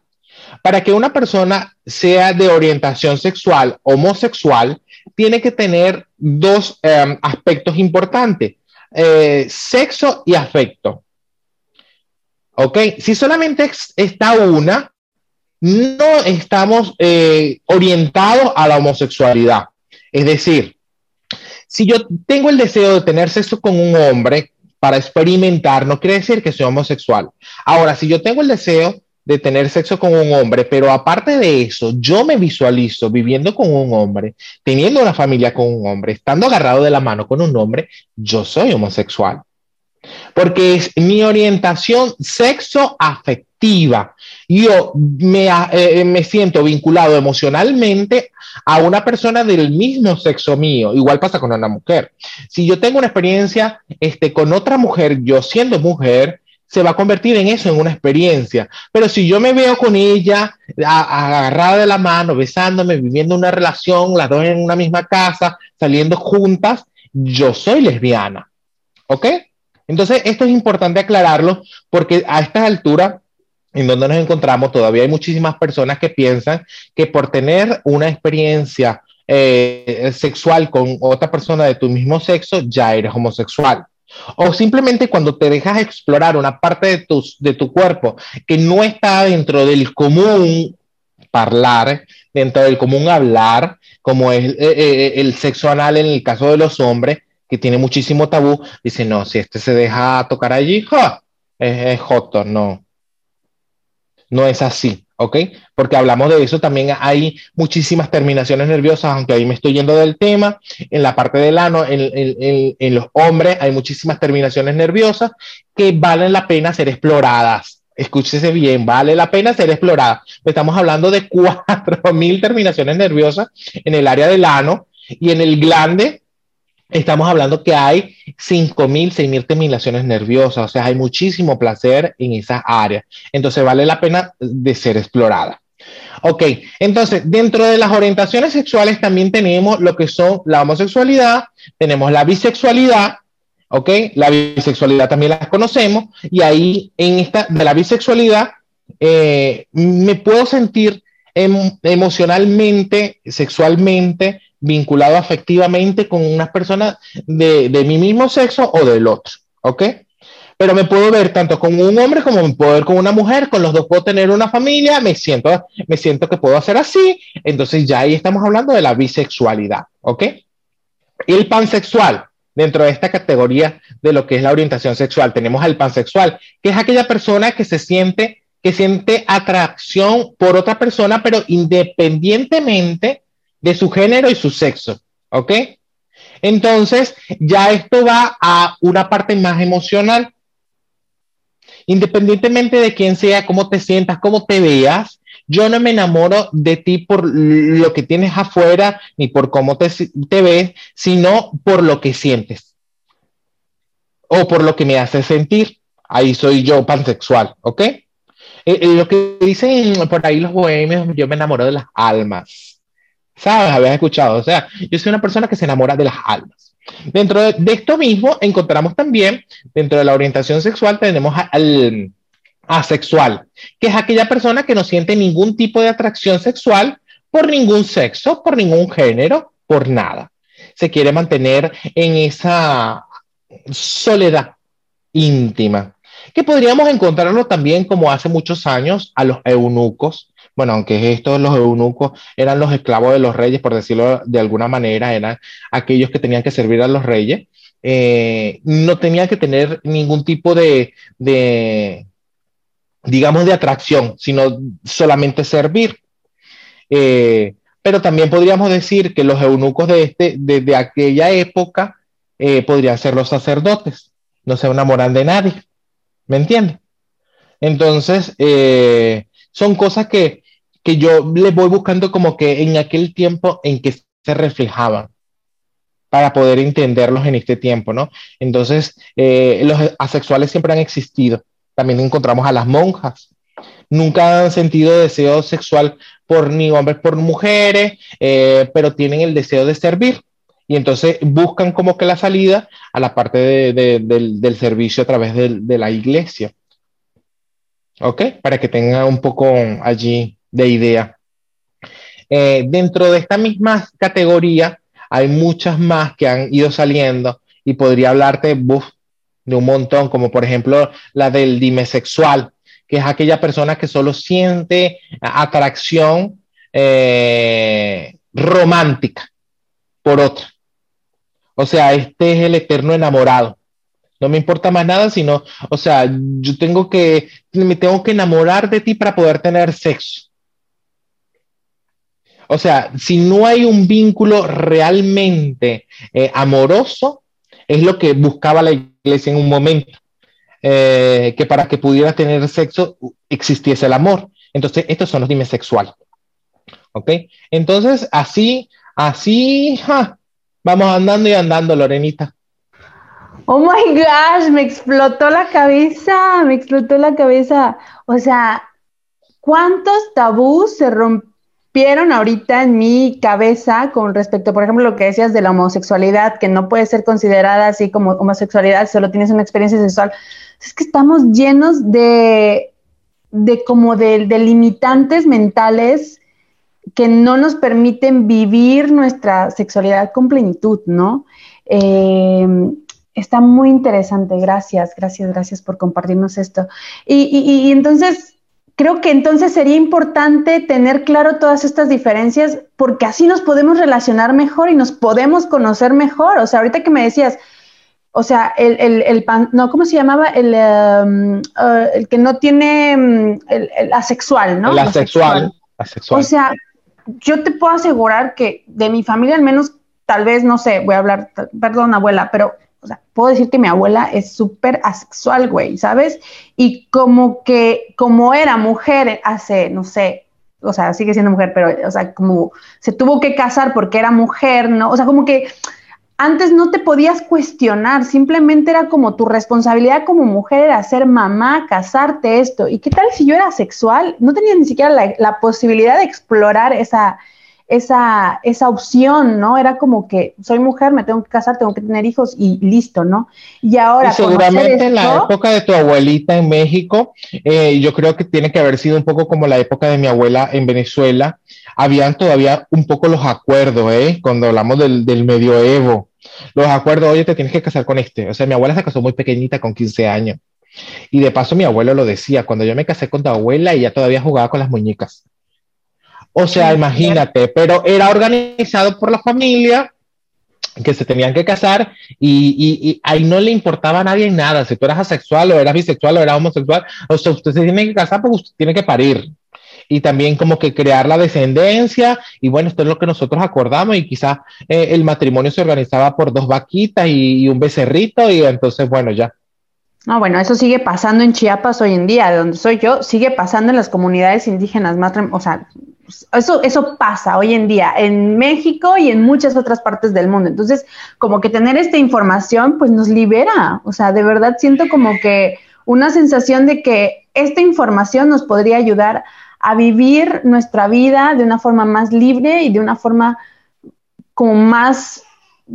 Para que una persona sea de orientación sexual homosexual, tiene que tener dos em, aspectos importantes, eh, sexo y afecto. ¿Ok? Si solamente está una, no estamos eh, orientados a la homosexualidad. Es decir, si yo tengo el deseo de tener sexo con un hombre para experimentar, no quiere decir que sea homosexual. Ahora, si yo tengo el deseo de tener sexo con un hombre, pero aparte de eso, yo me visualizo viviendo con un hombre, teniendo una familia con un hombre, estando agarrado de la mano con un hombre, yo soy homosexual. Porque es mi orientación sexo afectiva. Yo me, eh, me siento vinculado emocionalmente a una persona del mismo sexo mío. Igual pasa con una mujer. Si yo tengo una experiencia este, con otra mujer, yo siendo mujer, se va a convertir en eso, en una experiencia. Pero si yo me veo con ella agarrada de la mano, besándome, viviendo una relación, las dos en una misma casa, saliendo juntas, yo soy lesbiana. ¿Ok? Entonces, esto es importante aclararlo porque a esta altura, en donde nos encontramos, todavía hay muchísimas personas que piensan que por tener una experiencia eh, sexual con otra persona de tu mismo sexo, ya eres homosexual. O simplemente cuando te dejas explorar una parte de, tus, de tu cuerpo que no está dentro del común hablar, dentro del común hablar, como es eh, eh, eh, el sexo anal en el caso de los hombres, que tiene muchísimo tabú, dice, no, si este se deja tocar allí, es, es joto, no. No es así. ¿Ok? Porque hablamos de eso, también hay muchísimas terminaciones nerviosas, aunque ahí me estoy yendo del tema, en la parte del ano, en, los hombres hay muchísimas terminaciones nerviosas que valen la pena ser exploradas. Escúchese bien, vale la pena ser exploradas. Estamos hablando de 4.000 terminaciones nerviosas en el área del ano y en el glande estamos hablando que hay 5.000, 6.000 terminaciones nerviosas, o sea, hay muchísimo placer en esa área. Entonces vale la pena de ser explorada. Ok, entonces dentro de las orientaciones sexuales también tenemos lo que son la homosexualidad, tenemos la bisexualidad, ok, la bisexualidad también la conocemos y ahí en esta de la bisexualidad eh, me puedo sentir emocionalmente, sexualmente, vinculado afectivamente con una persona de, de, mi mismo sexo o del otro, ¿ok? Pero me puedo ver tanto con un hombre como me puedo ver con una mujer, con los dos puedo tener una familia, me siento, me siento que puedo hacer así, entonces ya ahí estamos hablando de la bisexualidad, ¿ok? El pansexual, dentro de esta categoría de lo que es la orientación sexual, tenemos al pansexual, que es aquella persona que se siente que siente atracción por otra persona, pero independientemente de su género y su sexo, ¿ok? Entonces, ya esto va a una parte más emocional. Independientemente de quién sea, cómo te sientas, cómo te veas, yo no me enamoro de ti por lo que tienes afuera ni por cómo te, ves, sino por lo que sientes o por lo que me hace sentir. Ahí soy yo pansexual, ¿ok? Eh, eh, lo que dicen por ahí los bohemios, yo me enamoro de las almas. ¿Sabes? Habías escuchado. O sea, yo soy una persona que se enamora de las almas. Dentro de, esto mismo encontramos también, dentro de la orientación sexual, tenemos al asexual, que es aquella persona que no siente ningún tipo de atracción sexual por ningún sexo, por ningún género, por nada. Se quiere mantener en esa soledad íntima que podríamos encontrarlo también como hace muchos años a los eunucos. Bueno, aunque estos los eunucos eran los esclavos de los reyes, por decirlo de alguna manera, eran aquellos que tenían que servir a los reyes, eh, no tenían que tener ningún tipo de, digamos, de atracción, sino solamente servir. Eh, pero también podríamos decir que los eunucos de, este, de, aquella época eh, podrían ser los sacerdotes, no se enamoran de nadie. ¿Me entiendes? Entonces, eh, son cosas que, yo le voy buscando como que en aquel tiempo en que se reflejaban para poder entenderlos en este tiempo, ¿no? Entonces, eh, los asexuales siempre han existido. También encontramos a las monjas. Nunca han sentido deseo sexual por ni hombres por mujeres, eh, pero tienen el deseo de servir y entonces buscan como que la salida a la parte del, servicio a través de, la iglesia. ¿Ok? Para que tenga un poco allí de idea. Eh, dentro de esta misma categoría hay muchas más que han ido saliendo y podría hablarte de un montón, como por ejemplo la del dimesexual, que es aquella persona que solo siente atracción eh, romántica por otra. O sea, este es el eterno enamorado. No me importa más nada, sino, o sea, yo tengo que, me tengo que enamorar de ti para poder tener sexo. O sea, si no hay un vínculo realmente eh, amoroso, es lo que buscaba la iglesia en un momento, eh, que para que pudiera tener sexo existiese el amor. Entonces, estos son los dimesexuales. ¿Ok? Entonces, así, así, Vamos andando y andando, Lorenita. Oh my gosh, me explotó la cabeza, me explotó la cabeza. O sea, ¿cuántos tabús se rompieron ahorita en mi cabeza con respecto, por ejemplo, lo que decías de la homosexualidad, que no puede ser considerada así como homosexualidad, solo tienes una experiencia sexual? Es que estamos llenos de, de como de, de limitantes mentales que no nos permiten vivir nuestra sexualidad con plenitud, ¿no? Eh, está muy interesante, gracias, gracias, gracias por compartirnos esto. Y, entonces, creo que entonces sería importante tener claro todas estas diferencias porque así nos podemos relacionar mejor y nos podemos conocer mejor. O sea, ahorita que me decías, o sea, el, pan, no, ¿cómo se llamaba? El, um, uh, el que no tiene um, el, asexual, ¿no? El asexual. asexual. O sea, yo te puedo asegurar que de mi familia al menos, tal vez, no sé, voy a hablar, perdón, abuela, pero, o sea, puedo decir que mi abuela es súper asexual, güey, ¿sabes? Y como que, como era mujer hace, no sé, o sea, sigue siendo mujer, pero, o sea, como se tuvo que casar porque era mujer, ¿no? O sea, como que antes no te podías cuestionar, simplemente era como tu responsabilidad como mujer era ser mamá, casarte, esto. ¿Y qué tal si yo era sexual? No tenía ni siquiera la, posibilidad de explorar esa, esa, esa opción, ¿no? Era como que soy mujer, me tengo que casar, tengo que tener hijos y listo, ¿no? Y ahora... seguramente en la época de tu abuelita en México, eh, yo creo que tiene que haber sido un poco como la época de mi abuela en Venezuela. Habían todavía un poco los acuerdos, ¿eh? Cuando hablamos del, del medioevo los acuerdos, oye, te tienes que casar con este. O sea, mi abuela se casó muy pequeñita, con 15 años. Y de paso mi abuelo lo decía, cuando yo me casé con tu abuela, ella todavía jugaba con las muñecas. O sea, imagínate, pero era organizado por la familia que se tenían que casar y, ahí no le importaba a nadie nada, si tú eras asexual o eras bisexual o eras homosexual, o sea, usted se tiene que casar porque usted tiene que parir y también como que crear la descendencia. Y bueno, esto es lo que nosotros acordamos y quizás eh, el matrimonio se organizaba por dos vaquitas y, un becerrito y entonces, bueno, ya. No, bueno, eso sigue pasando en Chiapas hoy en día, de donde soy yo, sigue pasando en las comunidades indígenas más, o sea, eso, eso pasa hoy en día en México y en muchas otras partes del mundo. Entonces, como que tener esta información, pues nos libera. O sea, de verdad siento como que una sensación de que esta información nos podría ayudar a vivir nuestra vida de una forma más libre y de una forma como más,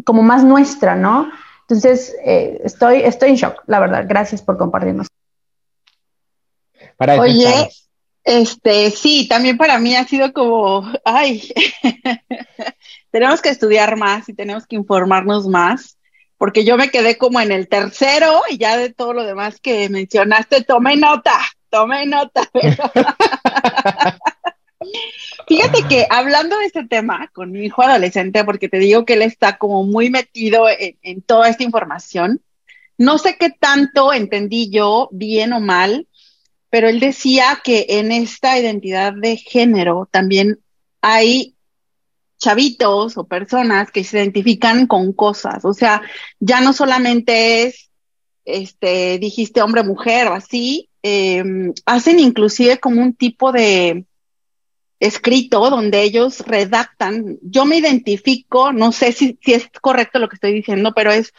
como más nuestra, ¿no? Entonces, eh, estoy, estoy en shock, la verdad. Gracias por compartirnos. Oye, este, sí, también para mí ha sido como, ay, tenemos que estudiar más y tenemos que informarnos más, porque yo me quedé como en el tercero y ya de todo lo demás que mencionaste, tomé nota, tomé nota. Fíjate que hablando de este tema con mi hijo adolescente, porque te digo que él está como muy metido en, toda esta información, no sé qué tanto entendí yo, bien o mal, pero él decía que en esta identidad de género también hay chavitos o personas que se identifican con cosas, o sea, ya no solamente es, este, dijiste hombre, mujer o así, Em, hacen inclusive como un tipo de escrito donde ellos redactan, yo me identifico, no sé si, si es correcto lo que estoy diciendo, pero es,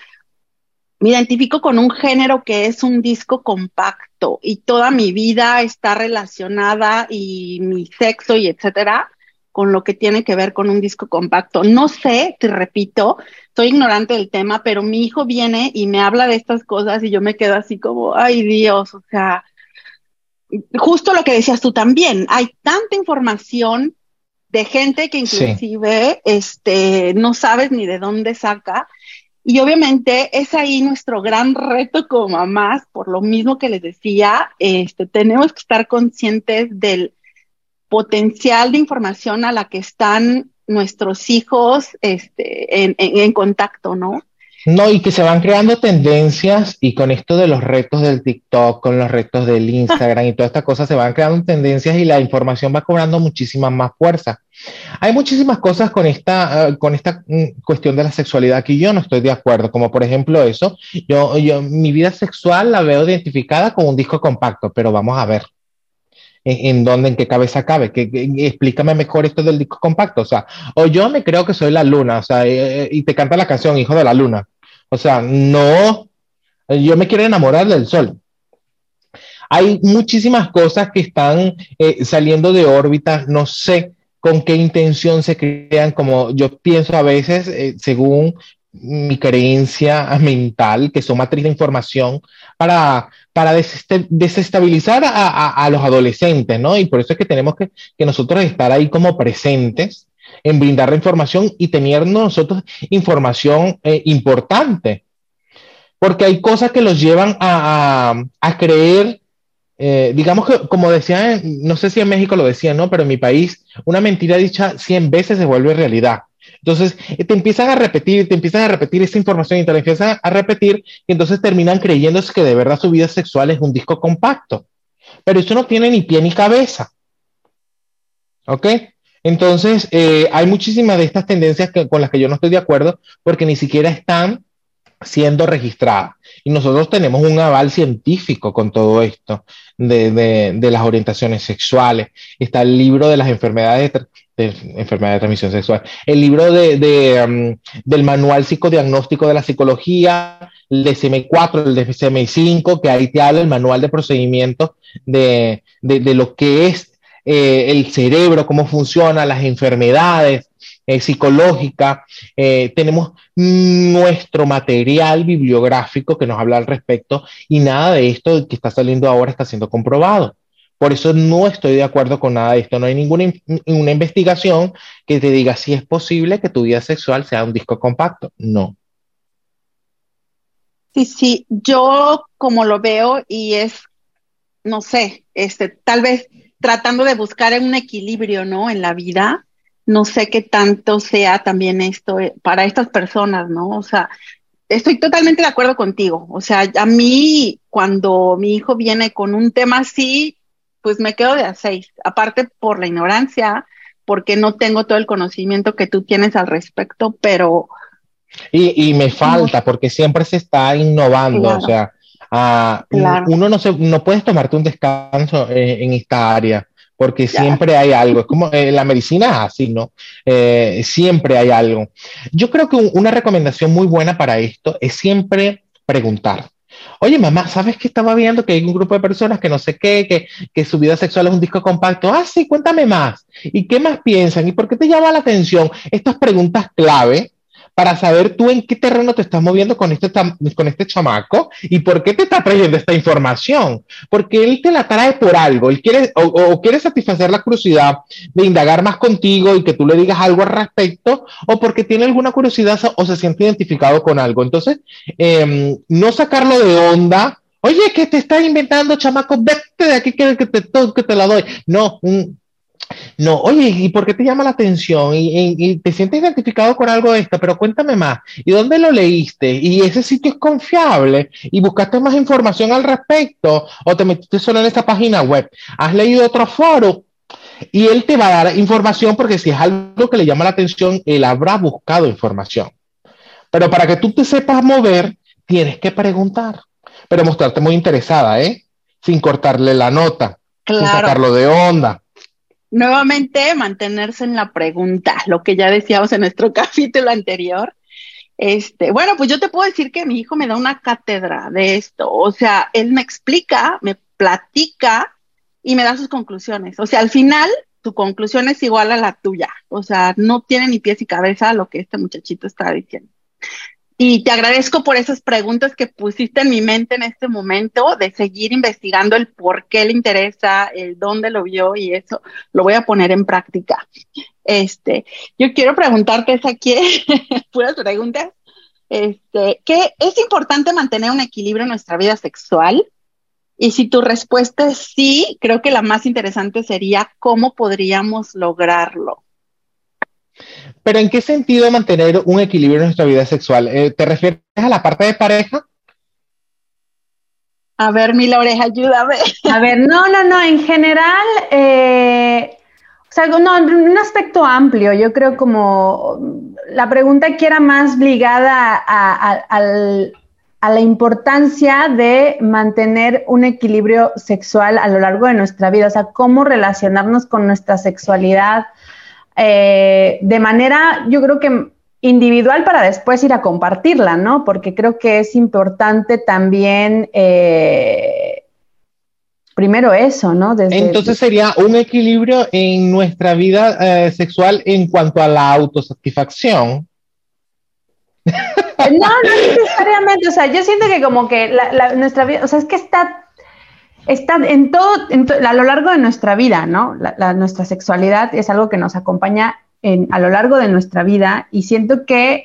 me identifico con un género que es un disco compacto y toda mi vida está relacionada y mi sexo y etcétera con lo que tiene que ver con un disco compacto. No sé, te repito, estoy ignorante del tema, pero mi hijo viene y me habla de estas cosas y yo me quedo así como, ay Dios, o sea, justo lo que decías tú también, hay tanta información de gente que inclusive este, no sabes ni de dónde saca. Y obviamente es ahí nuestro gran reto como mamás, por lo mismo que les decía, este, tenemos que estar conscientes del potencial de información a la que están nuestros hijos este, en, en contacto, ¿no? No, y que se van creando tendencias y con esto de los retos del TikTok, con los retos del Instagram y todas estas cosas, se van creando tendencias y la información va cobrando muchísima más fuerza. Hay muchísimas cosas con esta, eh, con esta mm, cuestión de la sexualidad que yo no estoy de acuerdo, como por ejemplo eso, yo, yo mi vida sexual la veo identificada con un disco compacto, pero vamos a ver. En, dónde, en qué cabeza cabe, que, explícame mejor esto del disco compacto, o sea, o yo me creo que soy la luna, o sea, eh, y te canta la canción Hijo de la Luna, o sea, no, yo me quiero enamorar del sol. Hay muchísimas cosas que están eh, saliendo de órbita, no sé con qué intención se crean, como yo pienso a veces, eh, según mi creencia mental, que son matriz de información, para, para desestabilizar a, los adolescentes, ¿no? Y por eso es que tenemos que, nosotros estar ahí como presentes en brindar la información y tener nosotros información eh, importante. Porque hay cosas que los llevan a, creer, eh, digamos que, como decían, no sé si en México lo decían, ¿no? Pero en mi país, una mentira dicha 100 veces se vuelve realidad. Entonces, eh, te empiezan a repetir, te empiezan a repetir esa información y te la empiezan a repetir, y entonces terminan creyéndose que de verdad su vida sexual es un disco compacto. Pero eso no tiene ni pie ni cabeza. ¿Ok? Entonces, eh, hay muchísimas de estas tendencias con las que yo no estoy de acuerdo porque ni siquiera están siendo registrada. Y nosotros tenemos un aval científico con todo esto de, las orientaciones sexuales. Está el libro de las enfermedades de, enfermedad de transmisión sexual, el libro de, um, del manual psicodiagnóstico de la psicología, el DSM-4, el DSM-5, que ahí te habla el manual de procedimientos de, lo que es eh, el cerebro, cómo funciona, las enfermedades, eh, psicológica, eh, tenemos nuestro material bibliográfico que nos habla al respecto y nada de esto que está saliendo ahora está siendo comprobado. Por eso no estoy de acuerdo con nada de esto. No hay ninguna una investigación que te diga si es posible que tu vida sexual sea un disco compacto. No. Sí, sí, yo como lo veo y es, no sé, este, tal vez tratando de buscar un equilibrio, ¿no? En la vida, no sé qué tanto sea también esto eh, para estas personas, ¿no? O sea, estoy totalmente de acuerdo contigo. O sea, a mí cuando mi hijo viene con un tema así, pues me quedo de a seis. Aparte por la ignorancia, porque no tengo todo el conocimiento que tú tienes al respecto, pero... Y, me falta, porque siempre se está innovando, o sea, ah, uno no, se, no puedes tomarte un descanso eh, en esta área porque siempre hay algo. Es como eh, la medicina es así, ¿no? Eh, siempre hay algo. Yo creo que una recomendación muy buena para esto es siempre preguntar. Oye, mamá, ¿sabes que estaba viendo que hay un grupo de personas que no sé qué, que, que su vida sexual es un disco compacto? Ah, sí, cuéntame más. ¿Y qué más piensan? ¿Y por qué te llama la atención? Estas preguntas clave para saber tú en qué terreno te estás moviendo con este, con este chamaco y por qué te está trayendo esta información. Porque él te la trae por algo, él quiere o, quiere satisfacer la curiosidad de indagar más contigo y que tú le digas algo al respecto, o porque tiene alguna curiosidad o se siente identificado con algo. Entonces, em, no sacarlo de onda. Oye, que te estás inventando, chamaco, vete de aquí que, que, te, que te la doy. No, un, no, oye, ¿y por qué te llama la atención? ¿Y, te sientes identificado con algo de esto? Pero cuéntame más. ¿Y dónde lo leíste? ¿Y ese sitio es confiable? ¿Y buscaste más información al respecto? ¿O te metiste solo en esta página web? ¿Has leído otro foro? Y él te va a dar información porque si es algo que le llama la atención, él habrá buscado información. Pero para que tú te sepas mover, tienes que preguntar. Pero mostrarte muy interesada, ¿eh? Sin cortarle la nota, sin sacarlo de onda nuevamente mantenerse en la pregunta, lo que ya decíamos en nuestro capítulo anterior. Este, bueno, pues yo te puedo decir que mi hijo me da una cátedra de esto. O sea, él me explica, me platica y me da sus conclusiones. O sea, al final tu conclusión es igual a la tuya. O sea, no tiene ni pies y cabeza lo que este muchachito está diciendo. Y te agradezco por esas preguntas que pusiste en mi mente en este momento, de seguir investigando el por qué le interesa, el dónde lo vio y eso lo voy a poner en práctica. Este, yo quiero preguntarte, esa aquí, puras preguntas. Este, ¿qué es importante mantener un equilibrio en nuestra vida sexual? Y si tu respuesta es sí, creo que la más interesante sería cómo podríamos lograrlo. Pero ¿en qué sentido mantener un equilibrio en nuestra vida sexual? Eh, ¿Te refieres a la parte de pareja? A ver, mi oreja, ayúdame. A ver, no, no, no, en general, eh, o sea, no, un aspecto amplio, yo creo como la pregunta que era más ligada a, a la importancia de mantener un equilibrio sexual a lo largo de nuestra vida, o sea, cómo relacionarnos con nuestra sexualidad, eh, de manera, yo creo que individual para después ir a compartirla, ¿no? Porque creo que es importante también, eh, primero eso, ¿no? Entonces sería un equilibrio en nuestra vida eh, sexual en cuanto a la autosatisfacción. No, no necesariamente, o sea, yo siento que como que nuestra vida, o sea, es que está está en todo, a lo largo de nuestra vida, ¿no? La, nuestra sexualidad es algo que nos acompaña en, a lo largo de nuestra vida y siento que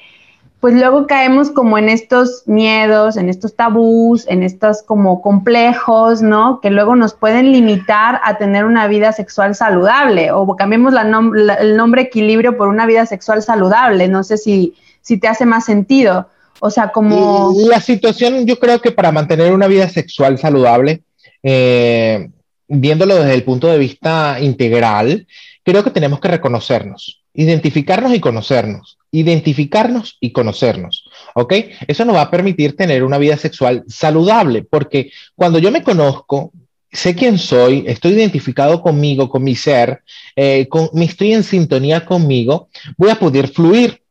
pues luego caemos como en estos miedos, en estos tabús, en estos como complejos, ¿no? Que luego nos pueden limitar a tener una vida sexual saludable o cambiemos el nombre equilibrio por una vida sexual saludable. No sé si, si te hace más sentido. O sea, como... La situación, yo creo que para mantener una vida sexual saludable, eh, viéndolo desde el punto de vista integral, creo que tenemos que reconocernos. identificarnos y conocernos, identificarnos y conocernos, ¿ok? Eso nos va a permitir tener una vida sexual saludable, porque cuando yo me conozco, sé quién soy, estoy identificado conmigo, con mi ser, eh, me estoy en sintonía conmigo, voy a poder fluir,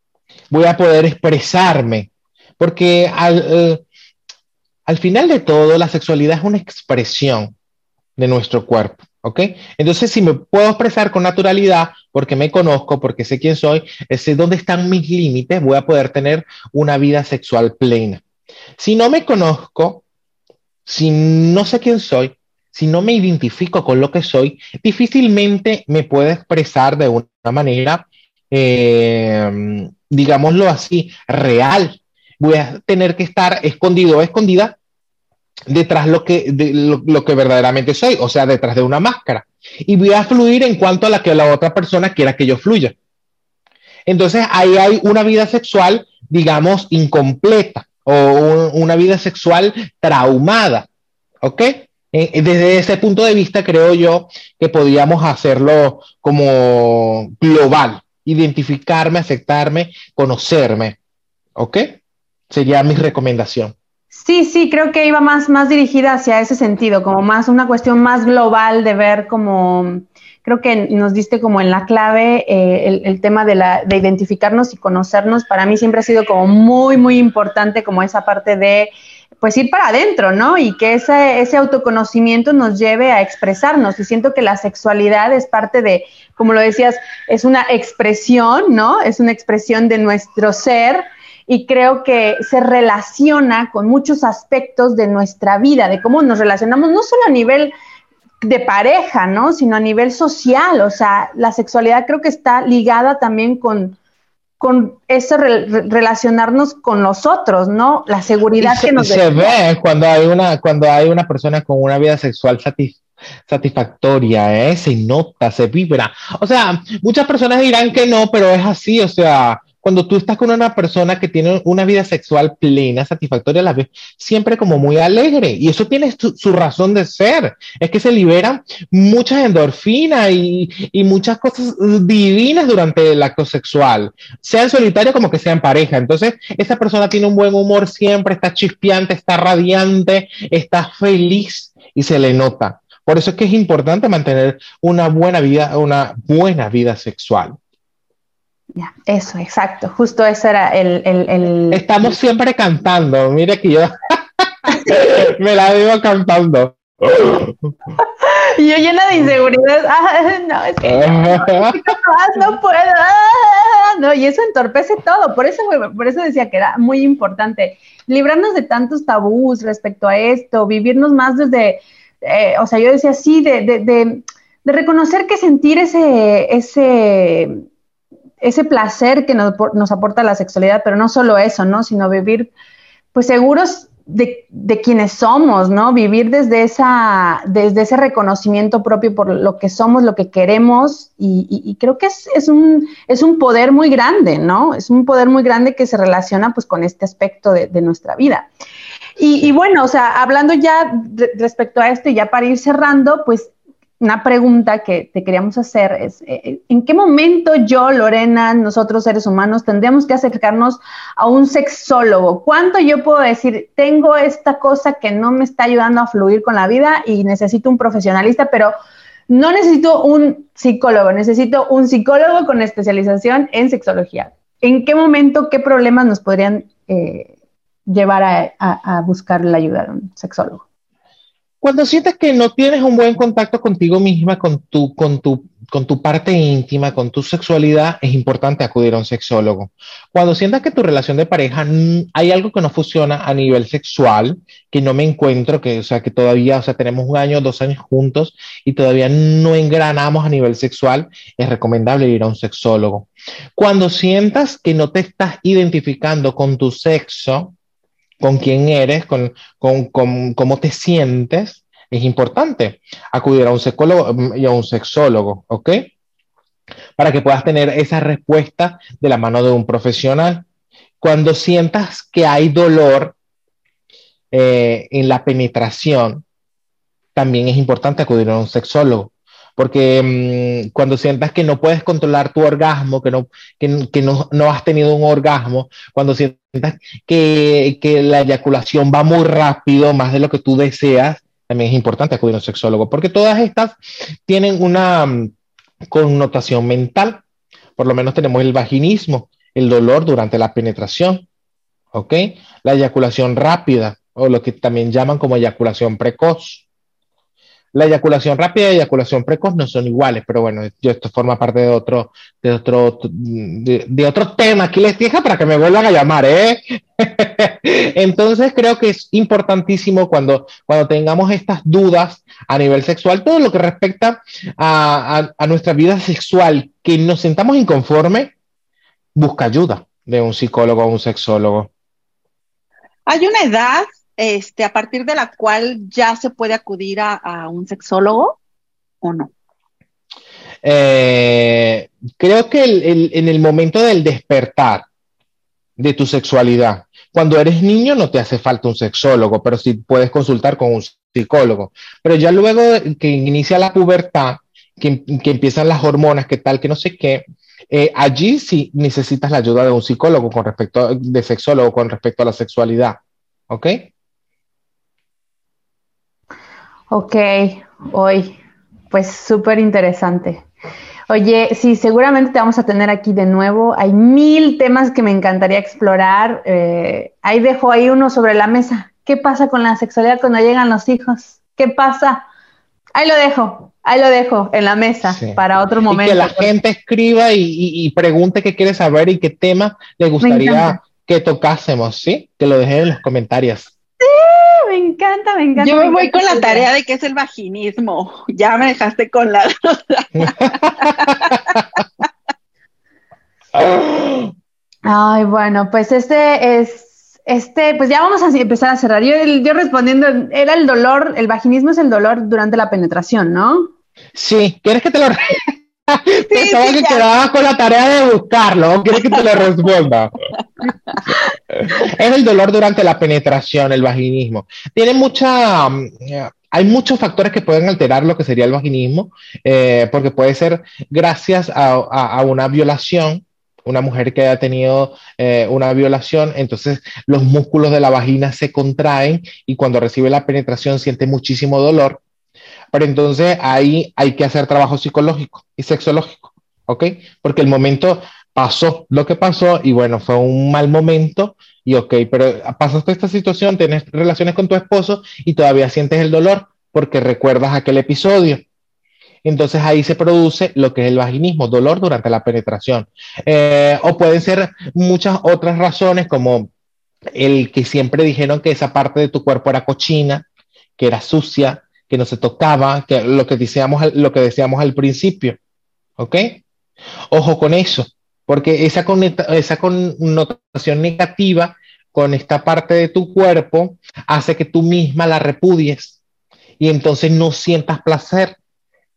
voy a poder expresarme, porque al, eh, al final de todo, la sexualidad es una expresión de nuestro cuerpo. ¿Ok? Entonces, si me puedo expresar con naturalidad, porque me conozco, porque sé quién soy, sé dónde están mis límites, voy a poder tener una vida sexual plena. Si no me conozco, si no sé quién soy, si no me identifico con lo que soy, difícilmente me puedo expresar de una manera, eh, digámoslo así, real. Voy a tener que estar escondido o escondida detrás lo que, de lo, que verdaderamente soy, o sea, detrás de una máscara. Y voy a fluir en cuanto a la que la otra persona quiera que yo fluya. Entonces ahí hay una vida sexual, digamos, incompleta o una vida sexual traumada. ¿Ok? Eh, desde ese punto de vista creo yo que podríamos hacerlo como global, identificarme, aceptarme, conocerme. ¿Ok? Sería mi recomendación. Sí, sí, creo que iba más, más dirigida hacia ese sentido, como más una cuestión más global de ver como, creo que nos diste como en la clave eh, el, tema de, la, de identificarnos y conocernos. Para mí siempre ha sido como muy, muy importante como esa parte de pues ir para adentro, ¿no? Y que ese, ese autoconocimiento nos lleve a expresarnos. Y siento que la sexualidad es parte de, como lo decías, es una expresión, ¿no? Es una expresión de nuestro ser y creo que se relaciona con muchos aspectos de nuestra vida, de cómo nos relacionamos, no solo a nivel de pareja, ¿no? Sino a nivel social. O sea, la sexualidad creo que está ligada también con, con ese relacionarnos con nosotros, ¿no? La seguridad que nos se ve cuando hay una cuando hay una persona con una vida sexual satisfactoria, ¿eh? se nota, se vibra. O sea, muchas personas dirán que no, pero es así, o sea, cuando tú estás con una persona que tiene una vida sexual plena, satisfactoria, la ves siempre como muy alegre. Y eso tiene su, razón de ser. Es que se liberan muchas endorfinas y, y, muchas cosas divinas durante el acto sexual, sea en solitario como que sea en pareja. Entonces, esa persona tiene un buen humor siempre, está chispeante, está radiante, está feliz y se le nota. Por eso es que es importante mantener una buena vida, una buena vida sexual. Ya, eso, exacto. Justo eso era el... Estamos siempre cantando. Mire que yo me la vivo cantando. Y yo llena de inseguridad. Ah, no, es que no, puedo. Ah, no, y eso entorpece todo. Por eso, por eso decía que era muy importante librarnos de tantos tabús respecto a esto, vivirnos más desde, eh, o sea, yo decía sí, de, de, de, de reconocer que sentir ese, ese ese placer que nos, nos, aporta la sexualidad, pero no solo eso, ¿no? Sino vivir, pues seguros de, de, quienes somos, ¿no? Vivir desde, esa, desde ese reconocimiento propio por lo que somos, lo que queremos, y, creo que es, es, un, es un poder muy grande, ¿no? Es un poder muy grande que se relaciona pues con este aspecto de, de nuestra vida. Y, y, bueno, o sea, hablando ya respecto a esto y ya para ir cerrando, pues una pregunta que te queríamos hacer es, eh, eh, ¿en qué momento yo, Lorena, nosotros seres humanos, tendríamos que acercarnos a un sexólogo? ¿Cuánto yo puedo decir, tengo esta cosa que no me está ayudando a fluir con la vida y necesito un profesionalista, pero no necesito un psicólogo, necesito un psicólogo con especialización en sexología? ¿En qué momento, qué problemas nos podrían eh, llevar a, a buscar la ayuda de un sexólogo? Cuando sientes que no tienes un buen contacto contigo misma, con tu, con tu, con tu parte íntima, con tu sexualidad, es importante acudir a un sexólogo. Cuando sientas que tu relación de pareja hay algo que no funciona a nivel sexual, que no me encuentro, que, o sea, que todavía, o sea, tenemos un año, dos años juntos y todavía no engranamos a nivel sexual, es recomendable ir a un sexólogo. Cuando sientas que no te estás identificando con tu sexo, con quién eres, con, cómo te sientes, es importante acudir a un psicólogo mm, y a un sexólogo, ¿ok? Para que puedas tener esa respuesta de la mano de un profesional. Cuando sientas que hay dolor eh, en la penetración, también es importante acudir a un sexólogo, porque mm, cuando sientas que no puedes controlar tu orgasmo, que no, que, no, no, has tenido un orgasmo, cuando sientas que, que la eyaculación va muy rápido, más de lo que tú deseas, también es importante acudir a un sexólogo, porque todas estas tienen una mm, connotación mental. Por lo menos tenemos el vaginismo, el dolor durante la penetración, ¿ok? La eyaculación rápida, o lo que también llaman como eyaculación precoz. La eyaculación rápida y eyaculación precoz no son iguales, pero bueno, esto forma parte de otro, de otro, de, otro tema. Aquí les dije para que me vuelvan a llamar, ¿eh? Entonces creo que es importantísimo cuando, cuando tengamos estas dudas a nivel sexual, todo lo que respecta a, a, nuestra vida sexual, que nos sentamos inconforme, busca ayuda de un psicólogo o un sexólogo. Hay una edad este, a partir de la cual ya se puede acudir a, un sexólogo o no? Eh, creo que en el momento del despertar de tu sexualidad, cuando eres niño no te hace falta un sexólogo, pero sí puedes consultar con un psicólogo. Pero ya luego que inicia la pubertad, que, empiezan las hormonas, que tal, que no sé qué, eh, allí sí necesitas la ayuda de un psicólogo con respecto, de sexólogo con respecto a la sexualidad. ¿Ok? Ok, hoy, pues súper interesante. Oye, sí, seguramente te vamos a tener aquí de nuevo. Hay mil temas que me encantaría explorar. Eh, ahí dejo ahí uno sobre la mesa. ¿Qué pasa con la sexualidad cuando llegan los hijos? ¿Qué pasa? Ahí lo dejo, ahí lo dejo en la mesa para otro momento. que la gente escriba y, pregunte qué quiere saber y qué tema le gustaría que tocásemos, ¿sí? Que lo dejen en los comentarios me encanta, me encanta. Yo me, voy con la tarea de qué es el vaginismo. Ya me dejaste con la Ay, bueno, pues este es, este, pues ya vamos a empezar a cerrar. Yo, yo respondiendo, era el dolor, el vaginismo es el dolor durante la penetración, ¿no? Sí, ¿quieres que te lo... Pensaba que quedabas con la tarea de buscarlo. ¿Quieres que te lo responda? es el dolor durante la penetración, el vaginismo. Tiene mucha. Mm, hay muchos factores que pueden alterar lo que sería el vaginismo, eh, porque puede ser gracias a, una violación, una mujer que haya tenido eh, una violación, entonces los músculos de la vagina se contraen y cuando recibe la penetración siente muchísimo dolor pero entonces ahí hay que hacer trabajo psicológico y sexológico, ¿ok? Porque el momento pasó lo que pasó y bueno, fue un mal momento y ok, pero pasaste esta situación, tienes relaciones con tu esposo y todavía sientes el dolor porque recuerdas aquel episodio. Entonces ahí se produce lo que es el vaginismo, dolor durante la penetración. Eh, o pueden ser muchas otras razones como el que siempre dijeron que esa parte de tu cuerpo era cochina, que era sucia, que no se tocaba, que lo que decíamos, lo que decíamos al principio. ¿Ok? Ojo con eso, porque esa, esa connotación negativa con esta parte de tu cuerpo hace que tú misma la repudies y entonces no sientas placer.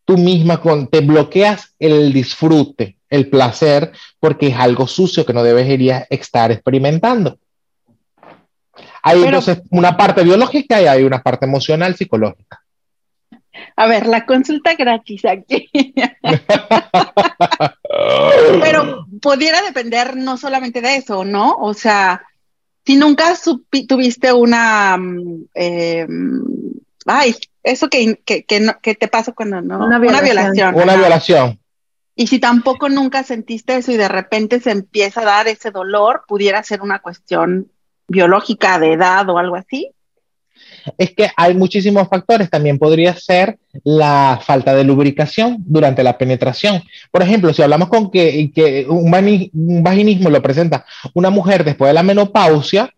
Tú misma con, te bloqueas el disfrute, el placer, porque es algo sucio que no deberías estar experimentando. Hay entonces una parte biológica y hay una parte emocional, psicológica. A ver, la consulta gratis aquí. Pero pudiera depender no solamente de eso, ¿no? O sea, si nunca tuviste una... Mm, eh, ay, eso que, que, que, te pasa cuando no... Una violación. Una violación. Y si tampoco nunca sentiste eso y de repente se empieza a dar ese dolor, pudiera ser una cuestión biológica de edad o algo así es que hay muchísimos factores. También podría ser la falta de lubricación durante la penetración. Por ejemplo, si hablamos con que, un, vaginismo lo presenta una mujer después de la menopausia,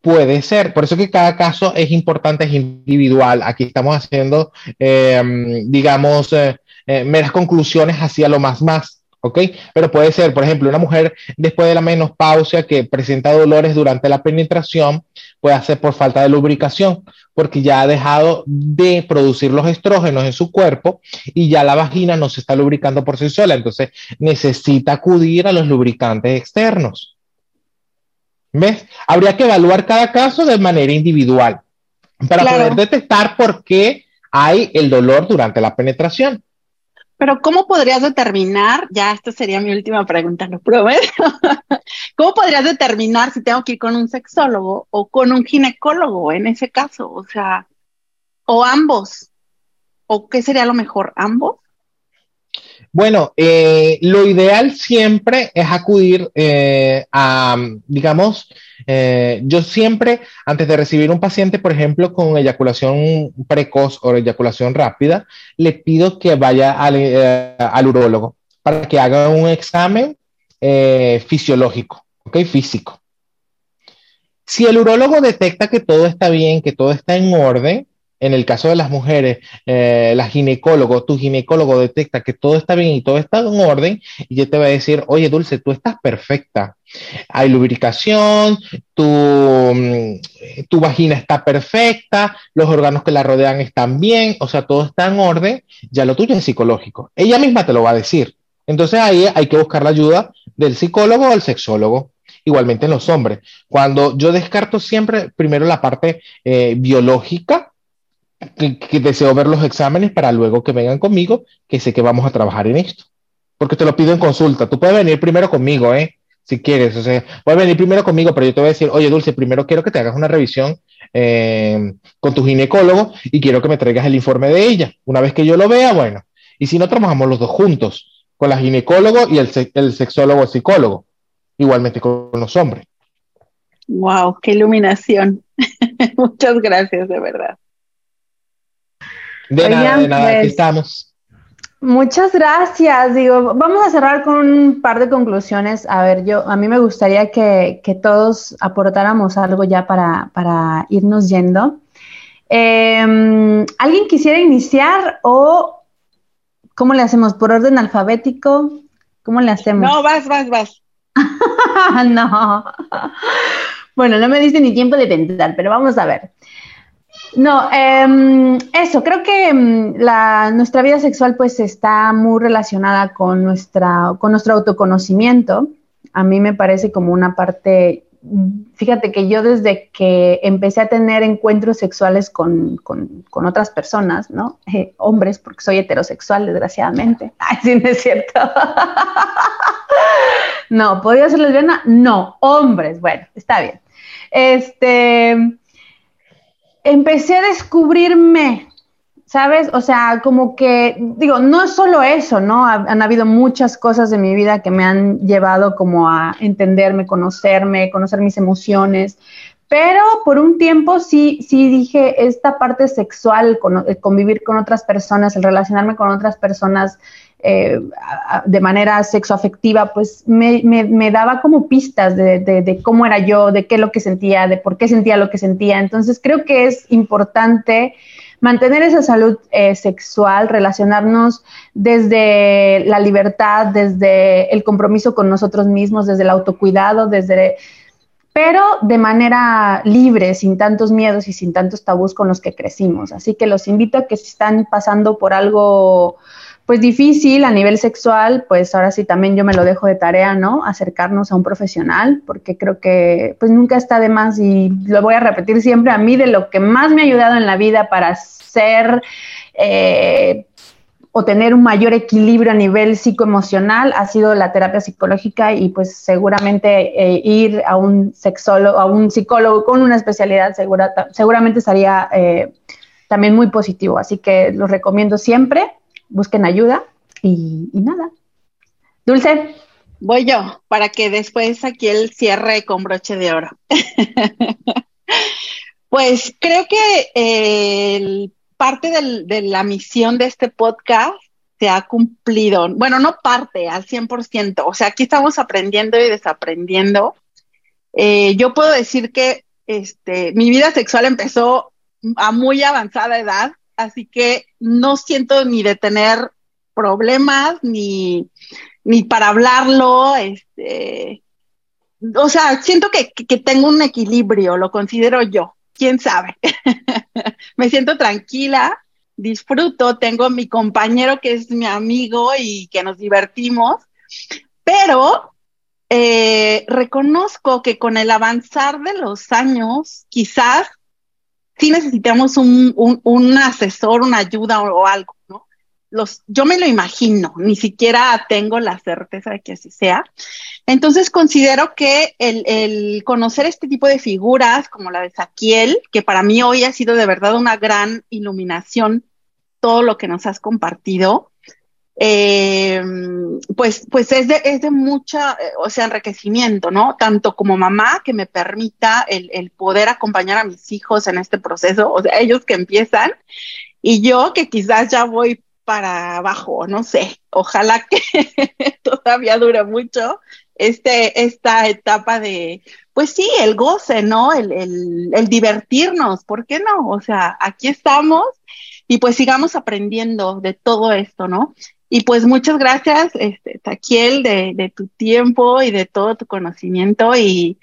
puede ser. Por eso que cada caso es importante, es individual. Aquí estamos haciendo, eh, digamos, eh, eh, meras conclusiones hacia lo más más. ¿Ok? Pero puede ser, por ejemplo, una mujer después de la menopausia que presenta dolores durante la penetración, puede ser por falta de lubricación, porque ya ha dejado de producir los estrógenos en su cuerpo y ya la vagina no se está lubricando por sí sola, entonces necesita acudir a los lubricantes externos. ¿Ves? Habría que evaluar cada caso de manera individual para poder detectar por qué hay el dolor durante la penetración. Pero ¿cómo podrías determinar, ya esta sería mi última pregunta, lo prometo, ¿cómo podrías determinar si tengo que ir con un sexólogo o con un ginecólogo en ese caso? O sea, o ambos, o qué sería lo mejor, ambos. Bueno, eh, lo ideal siempre es acudir eh, a, digamos, eh, yo siempre, antes de recibir un paciente, por ejemplo, con eyaculación precoz o eyaculación rápida, le pido que vaya al, urólogo para que haga un examen fisiológico, ¿ok? Físico. Si el urólogo detecta que todo está bien, que todo está en orden, en el caso de las mujeres, eh, la ginecólogo, tu ginecólogo detecta que todo está bien y todo está en orden, y ya te va a decir, oye, Dulce, tú estás perfecta. Hay lubricación, tu, mm, tu vagina está perfecta, los órganos que la rodean están bien, o sea, todo está en orden, ya lo tuyo es psicológico. Ella misma te lo va a decir. Entonces ahí hay que buscar la ayuda del psicólogo o del sexólogo igualmente en los hombres. Cuando yo descarto siempre primero la parte eh, biológica, que, deseo ver los exámenes para luego que vengan conmigo, que sé que vamos a trabajar en esto. Porque te lo pido en consulta. Tú puedes venir primero conmigo, ¿eh? Si quieres. O sea, puedes venir primero conmigo, pero yo te voy a decir, oye, Dulce, primero quiero que te hagas una revisión eh, con tu ginecólogo y quiero que me traigas el informe de ella. Una vez que yo lo vea, bueno. Y si no, trabajamos los dos juntos, con la ginecólogo y el, el sexólogo psicólogo, igualmente con los hombres. Wow, qué iluminación. Muchas gracias, de verdad. De nada, de nada, aquí pues, estamos. Muchas gracias. Digo, vamos a cerrar con un par de conclusiones. A ver, yo, a mí me gustaría que, todos aportáramos algo ya para, para irnos yendo. Em, ¿Alguien quisiera iniciar o cómo le hacemos? ¿Por orden alfabético? ¿Cómo le hacemos? No, vas, vas, vas. no. Bueno, no me diste ni tiempo de pensar, pero vamos a ver. No, em, eso, creo que em, la, nuestra vida sexual pues está muy relacionada con, nuestra, con nuestro autoconocimiento. A mí me parece como una parte, fíjate que yo desde que empecé a tener encuentros sexuales con, con, otras personas, ¿no? Eh, hombres, porque soy heterosexual, desgraciadamente. Ay, sí, no es cierto. no, ¿podría ser lesbiana? No, hombres, bueno, está bien. Este empecé a descubrirme, ¿sabes? O sea, como que, digo, no es solo eso, ¿no? Han habido muchas cosas de mi vida que me han llevado como a entenderme, conocerme, conocer mis emociones, pero por un tiempo sí, sí dije, esta parte sexual, convivir con otras personas, el relacionarme con otras personas, eh, de manera sexoafectiva, pues me, me, daba como pistas de, de, cómo era yo, de qué lo que sentía, de por qué sentía lo que sentía. Entonces creo que es importante mantener esa salud eh, sexual, relacionarnos desde la libertad, desde el compromiso con nosotros mismos, desde el autocuidado, desde pero de manera libre, sin tantos miedos y sin tantos tabús con los que crecimos. Así que los invito a que si están pasando por algo pues difícil a nivel sexual, pues ahora sí también yo me lo dejo de tarea, ¿no? Acercarnos a un profesional, porque creo que pues nunca está de más y lo voy a repetir siempre, a mí de lo que más me ha ayudado en la vida para ser eh, o tener un mayor equilibrio a nivel psicoemocional ha sido la terapia psicológica y pues seguramente eh, ir a un sexólogo, a un psicólogo con una especialidad segura, seguramente estaría eh, también muy positivo. Así que los recomiendo siempre busquen ayuda y, nada. Dulce. Voy yo, para que después aquí el cierre con broche de oro. pues creo que parte de la misión de este podcast se ha cumplido. Bueno, no parte al 100%. O sea, aquí estamos aprendiendo y desaprendiendo. Eh, yo puedo decir que este, mi vida sexual empezó a muy avanzada edad así que no siento ni de tener problemas, ni, ni para hablarlo, este, o sea, siento que, que, tengo un equilibrio, lo considero yo, quién sabe. Me siento tranquila, disfruto, tengo mi compañero que es mi amigo y que nos divertimos, pero eh, reconozco que con el avanzar de los años, quizás sí necesitamos un, un, asesor, una ayuda o, algo, ¿no? los, yo me lo imagino, ni siquiera tengo la certeza de que así sea. Entonces considero que el, el, conocer este tipo de figuras como la de Saquiel, que para mí hoy ha sido de verdad una gran iluminación, todo lo que nos has compartido, eh, pues, pues es de, es de mucha, eh, o sea, enriquecimiento, ¿no? Tanto como mamá que me permita el, el poder acompañar a mis hijos en este proceso, o sea, ellos que empiezan, y yo que quizás ya voy para abajo, no sé, ojalá que todavía dure mucho este, esta etapa de, pues sí, el goce, ¿no? El, el, el, divertirnos, ¿por qué no? O sea, aquí estamos y pues sigamos aprendiendo de todo esto, ¿no? Y pues muchas gracias, este, Taquiel, de, de tu tiempo y de todo tu conocimiento y,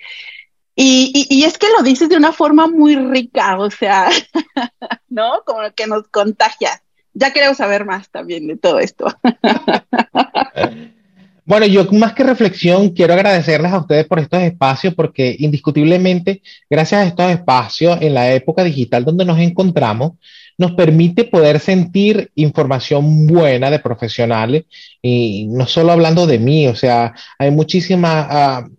y, y, y, es que lo dices de una forma muy rica, o sea, ¿no? Como que nos contagias ya queremos saber más también de todo esto. Bueno, yo más que reflexión quiero agradecerles a ustedes por estos espacios porque indiscutiblemente gracias a estos espacios en la época digital donde nos encontramos nos permite poder sentir información buena de profesionales y no solo hablando de mí, o sea, hay muchísima uh,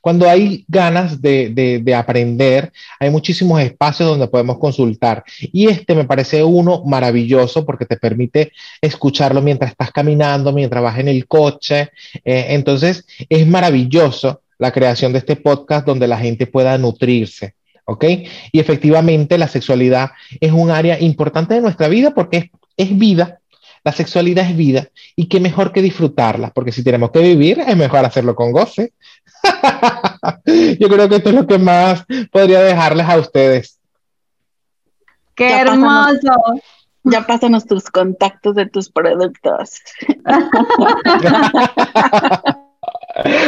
cuando hay ganas de, de, de, aprender, hay muchísimos espacios donde podemos consultar. Y este me parece uno maravilloso porque te permite escucharlo mientras estás caminando, mientras vas en el coche. Eh, entonces, es maravilloso la creación de este podcast donde la gente pueda nutrirse. ¿Ok? Y efectivamente la sexualidad es un área importante de nuestra vida porque es, es vida, la sexualidad es vida y qué mejor que disfrutarla, porque si tenemos que vivir es mejor hacerlo con goce. Yo creo que esto es lo que más podría dejarles a ustedes. ¡Qué ya hermoso! Pásanos, ya pásanos tus contactos de tus productos.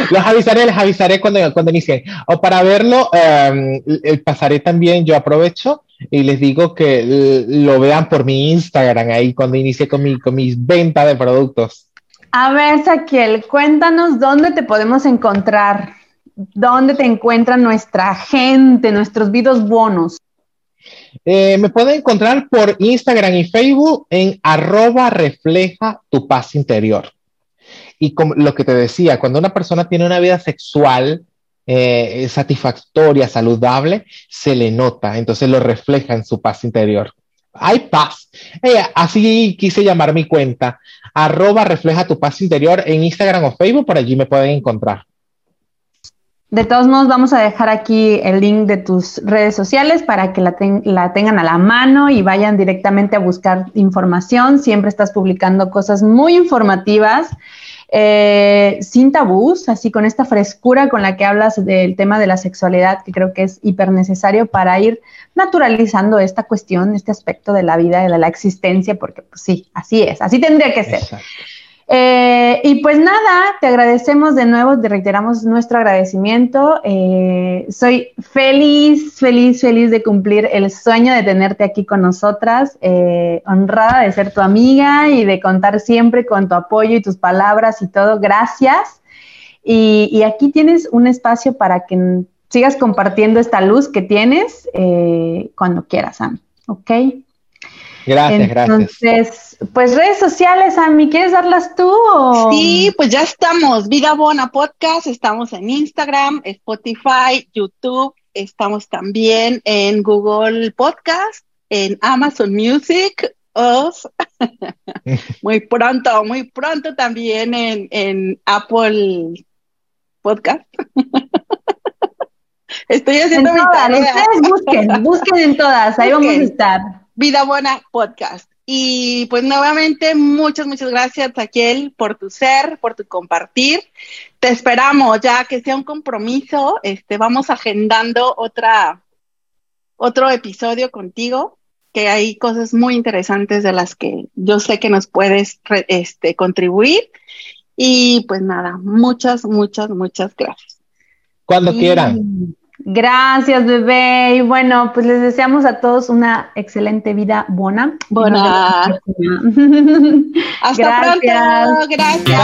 los avisaré, les avisaré cuando, cuando inicien. O para verlo, eh, pasaré también, yo aprovecho y les digo que lo vean por mi Instagram ahí cuando inicie con, mi, con mis ventas de productos. A ver, Saquiel, cuéntanos dónde te podemos encontrar, dónde te encuentra nuestra gente, nuestros videos bonos. Eh, me pueden encontrar por Instagram y Facebook en arroba refleja tu paz interior. Y como lo que te decía, cuando una persona tiene una vida sexual eh, satisfactoria, saludable, se le nota, entonces lo refleja en su paz interior. Hay paz. Eh, así quise llamar mi cuenta, arroba refleja tu paz interior en Instagram o Facebook, por allí me pueden encontrar. De todos modos, vamos a dejar aquí el link de tus redes sociales para que la, ten la, tengan a la mano y vayan directamente a buscar información. Siempre estás publicando cosas muy informativas eh, sin tabús, así con esta frescura con la que hablas del tema de la sexualidad, que creo que es hiper necesario para ir naturalizando esta cuestión, este aspecto de la vida de la existencia, porque pues sí, así es, así tendría que ser. Eh, y pues nada, te agradecemos de nuevo, te reiteramos nuestro agradecimiento. Eh, soy feliz, feliz, feliz de cumplir el sueño de tenerte aquí con nosotras, eh, honrada de ser tu amiga y de contar siempre con tu apoyo y tus palabras y todo. Gracias. Y, aquí tienes un espacio para que sigas compartiendo esta luz que tienes cuando quieras, Sam. ¿Ok? Gracias, gracias. Entonces, pues redes sociales, Ami, ¿quieres darlas tú? O? Sí, pues ya estamos. Vida Bona Podcast, estamos en Instagram, Spotify, YouTube, estamos también en Google Podcast, en Amazon Music, Us. muy pronto, muy pronto también en, en Apple Podcast. Estoy haciendo en mi todas, tarea. Ustedes busquen, busquen en todas, ahí vamos a estar. Vida Buena Podcast. Y pues nuevamente, muchas, muchas gracias, Taquiel, por tu ser, por tu compartir. Te esperamos ya que sea un compromiso. Este, vamos agendando otra, otro episodio contigo, que hay cosas muy interesantes de las que yo sé que nos puedes este, contribuir. Y pues nada, muchas, muchas, muchas gracias. Cuando y... quieran. Gracias, bebé. Y bueno, pues les deseamos a todos una excelente vida buena. Hasta pronto. Gracias.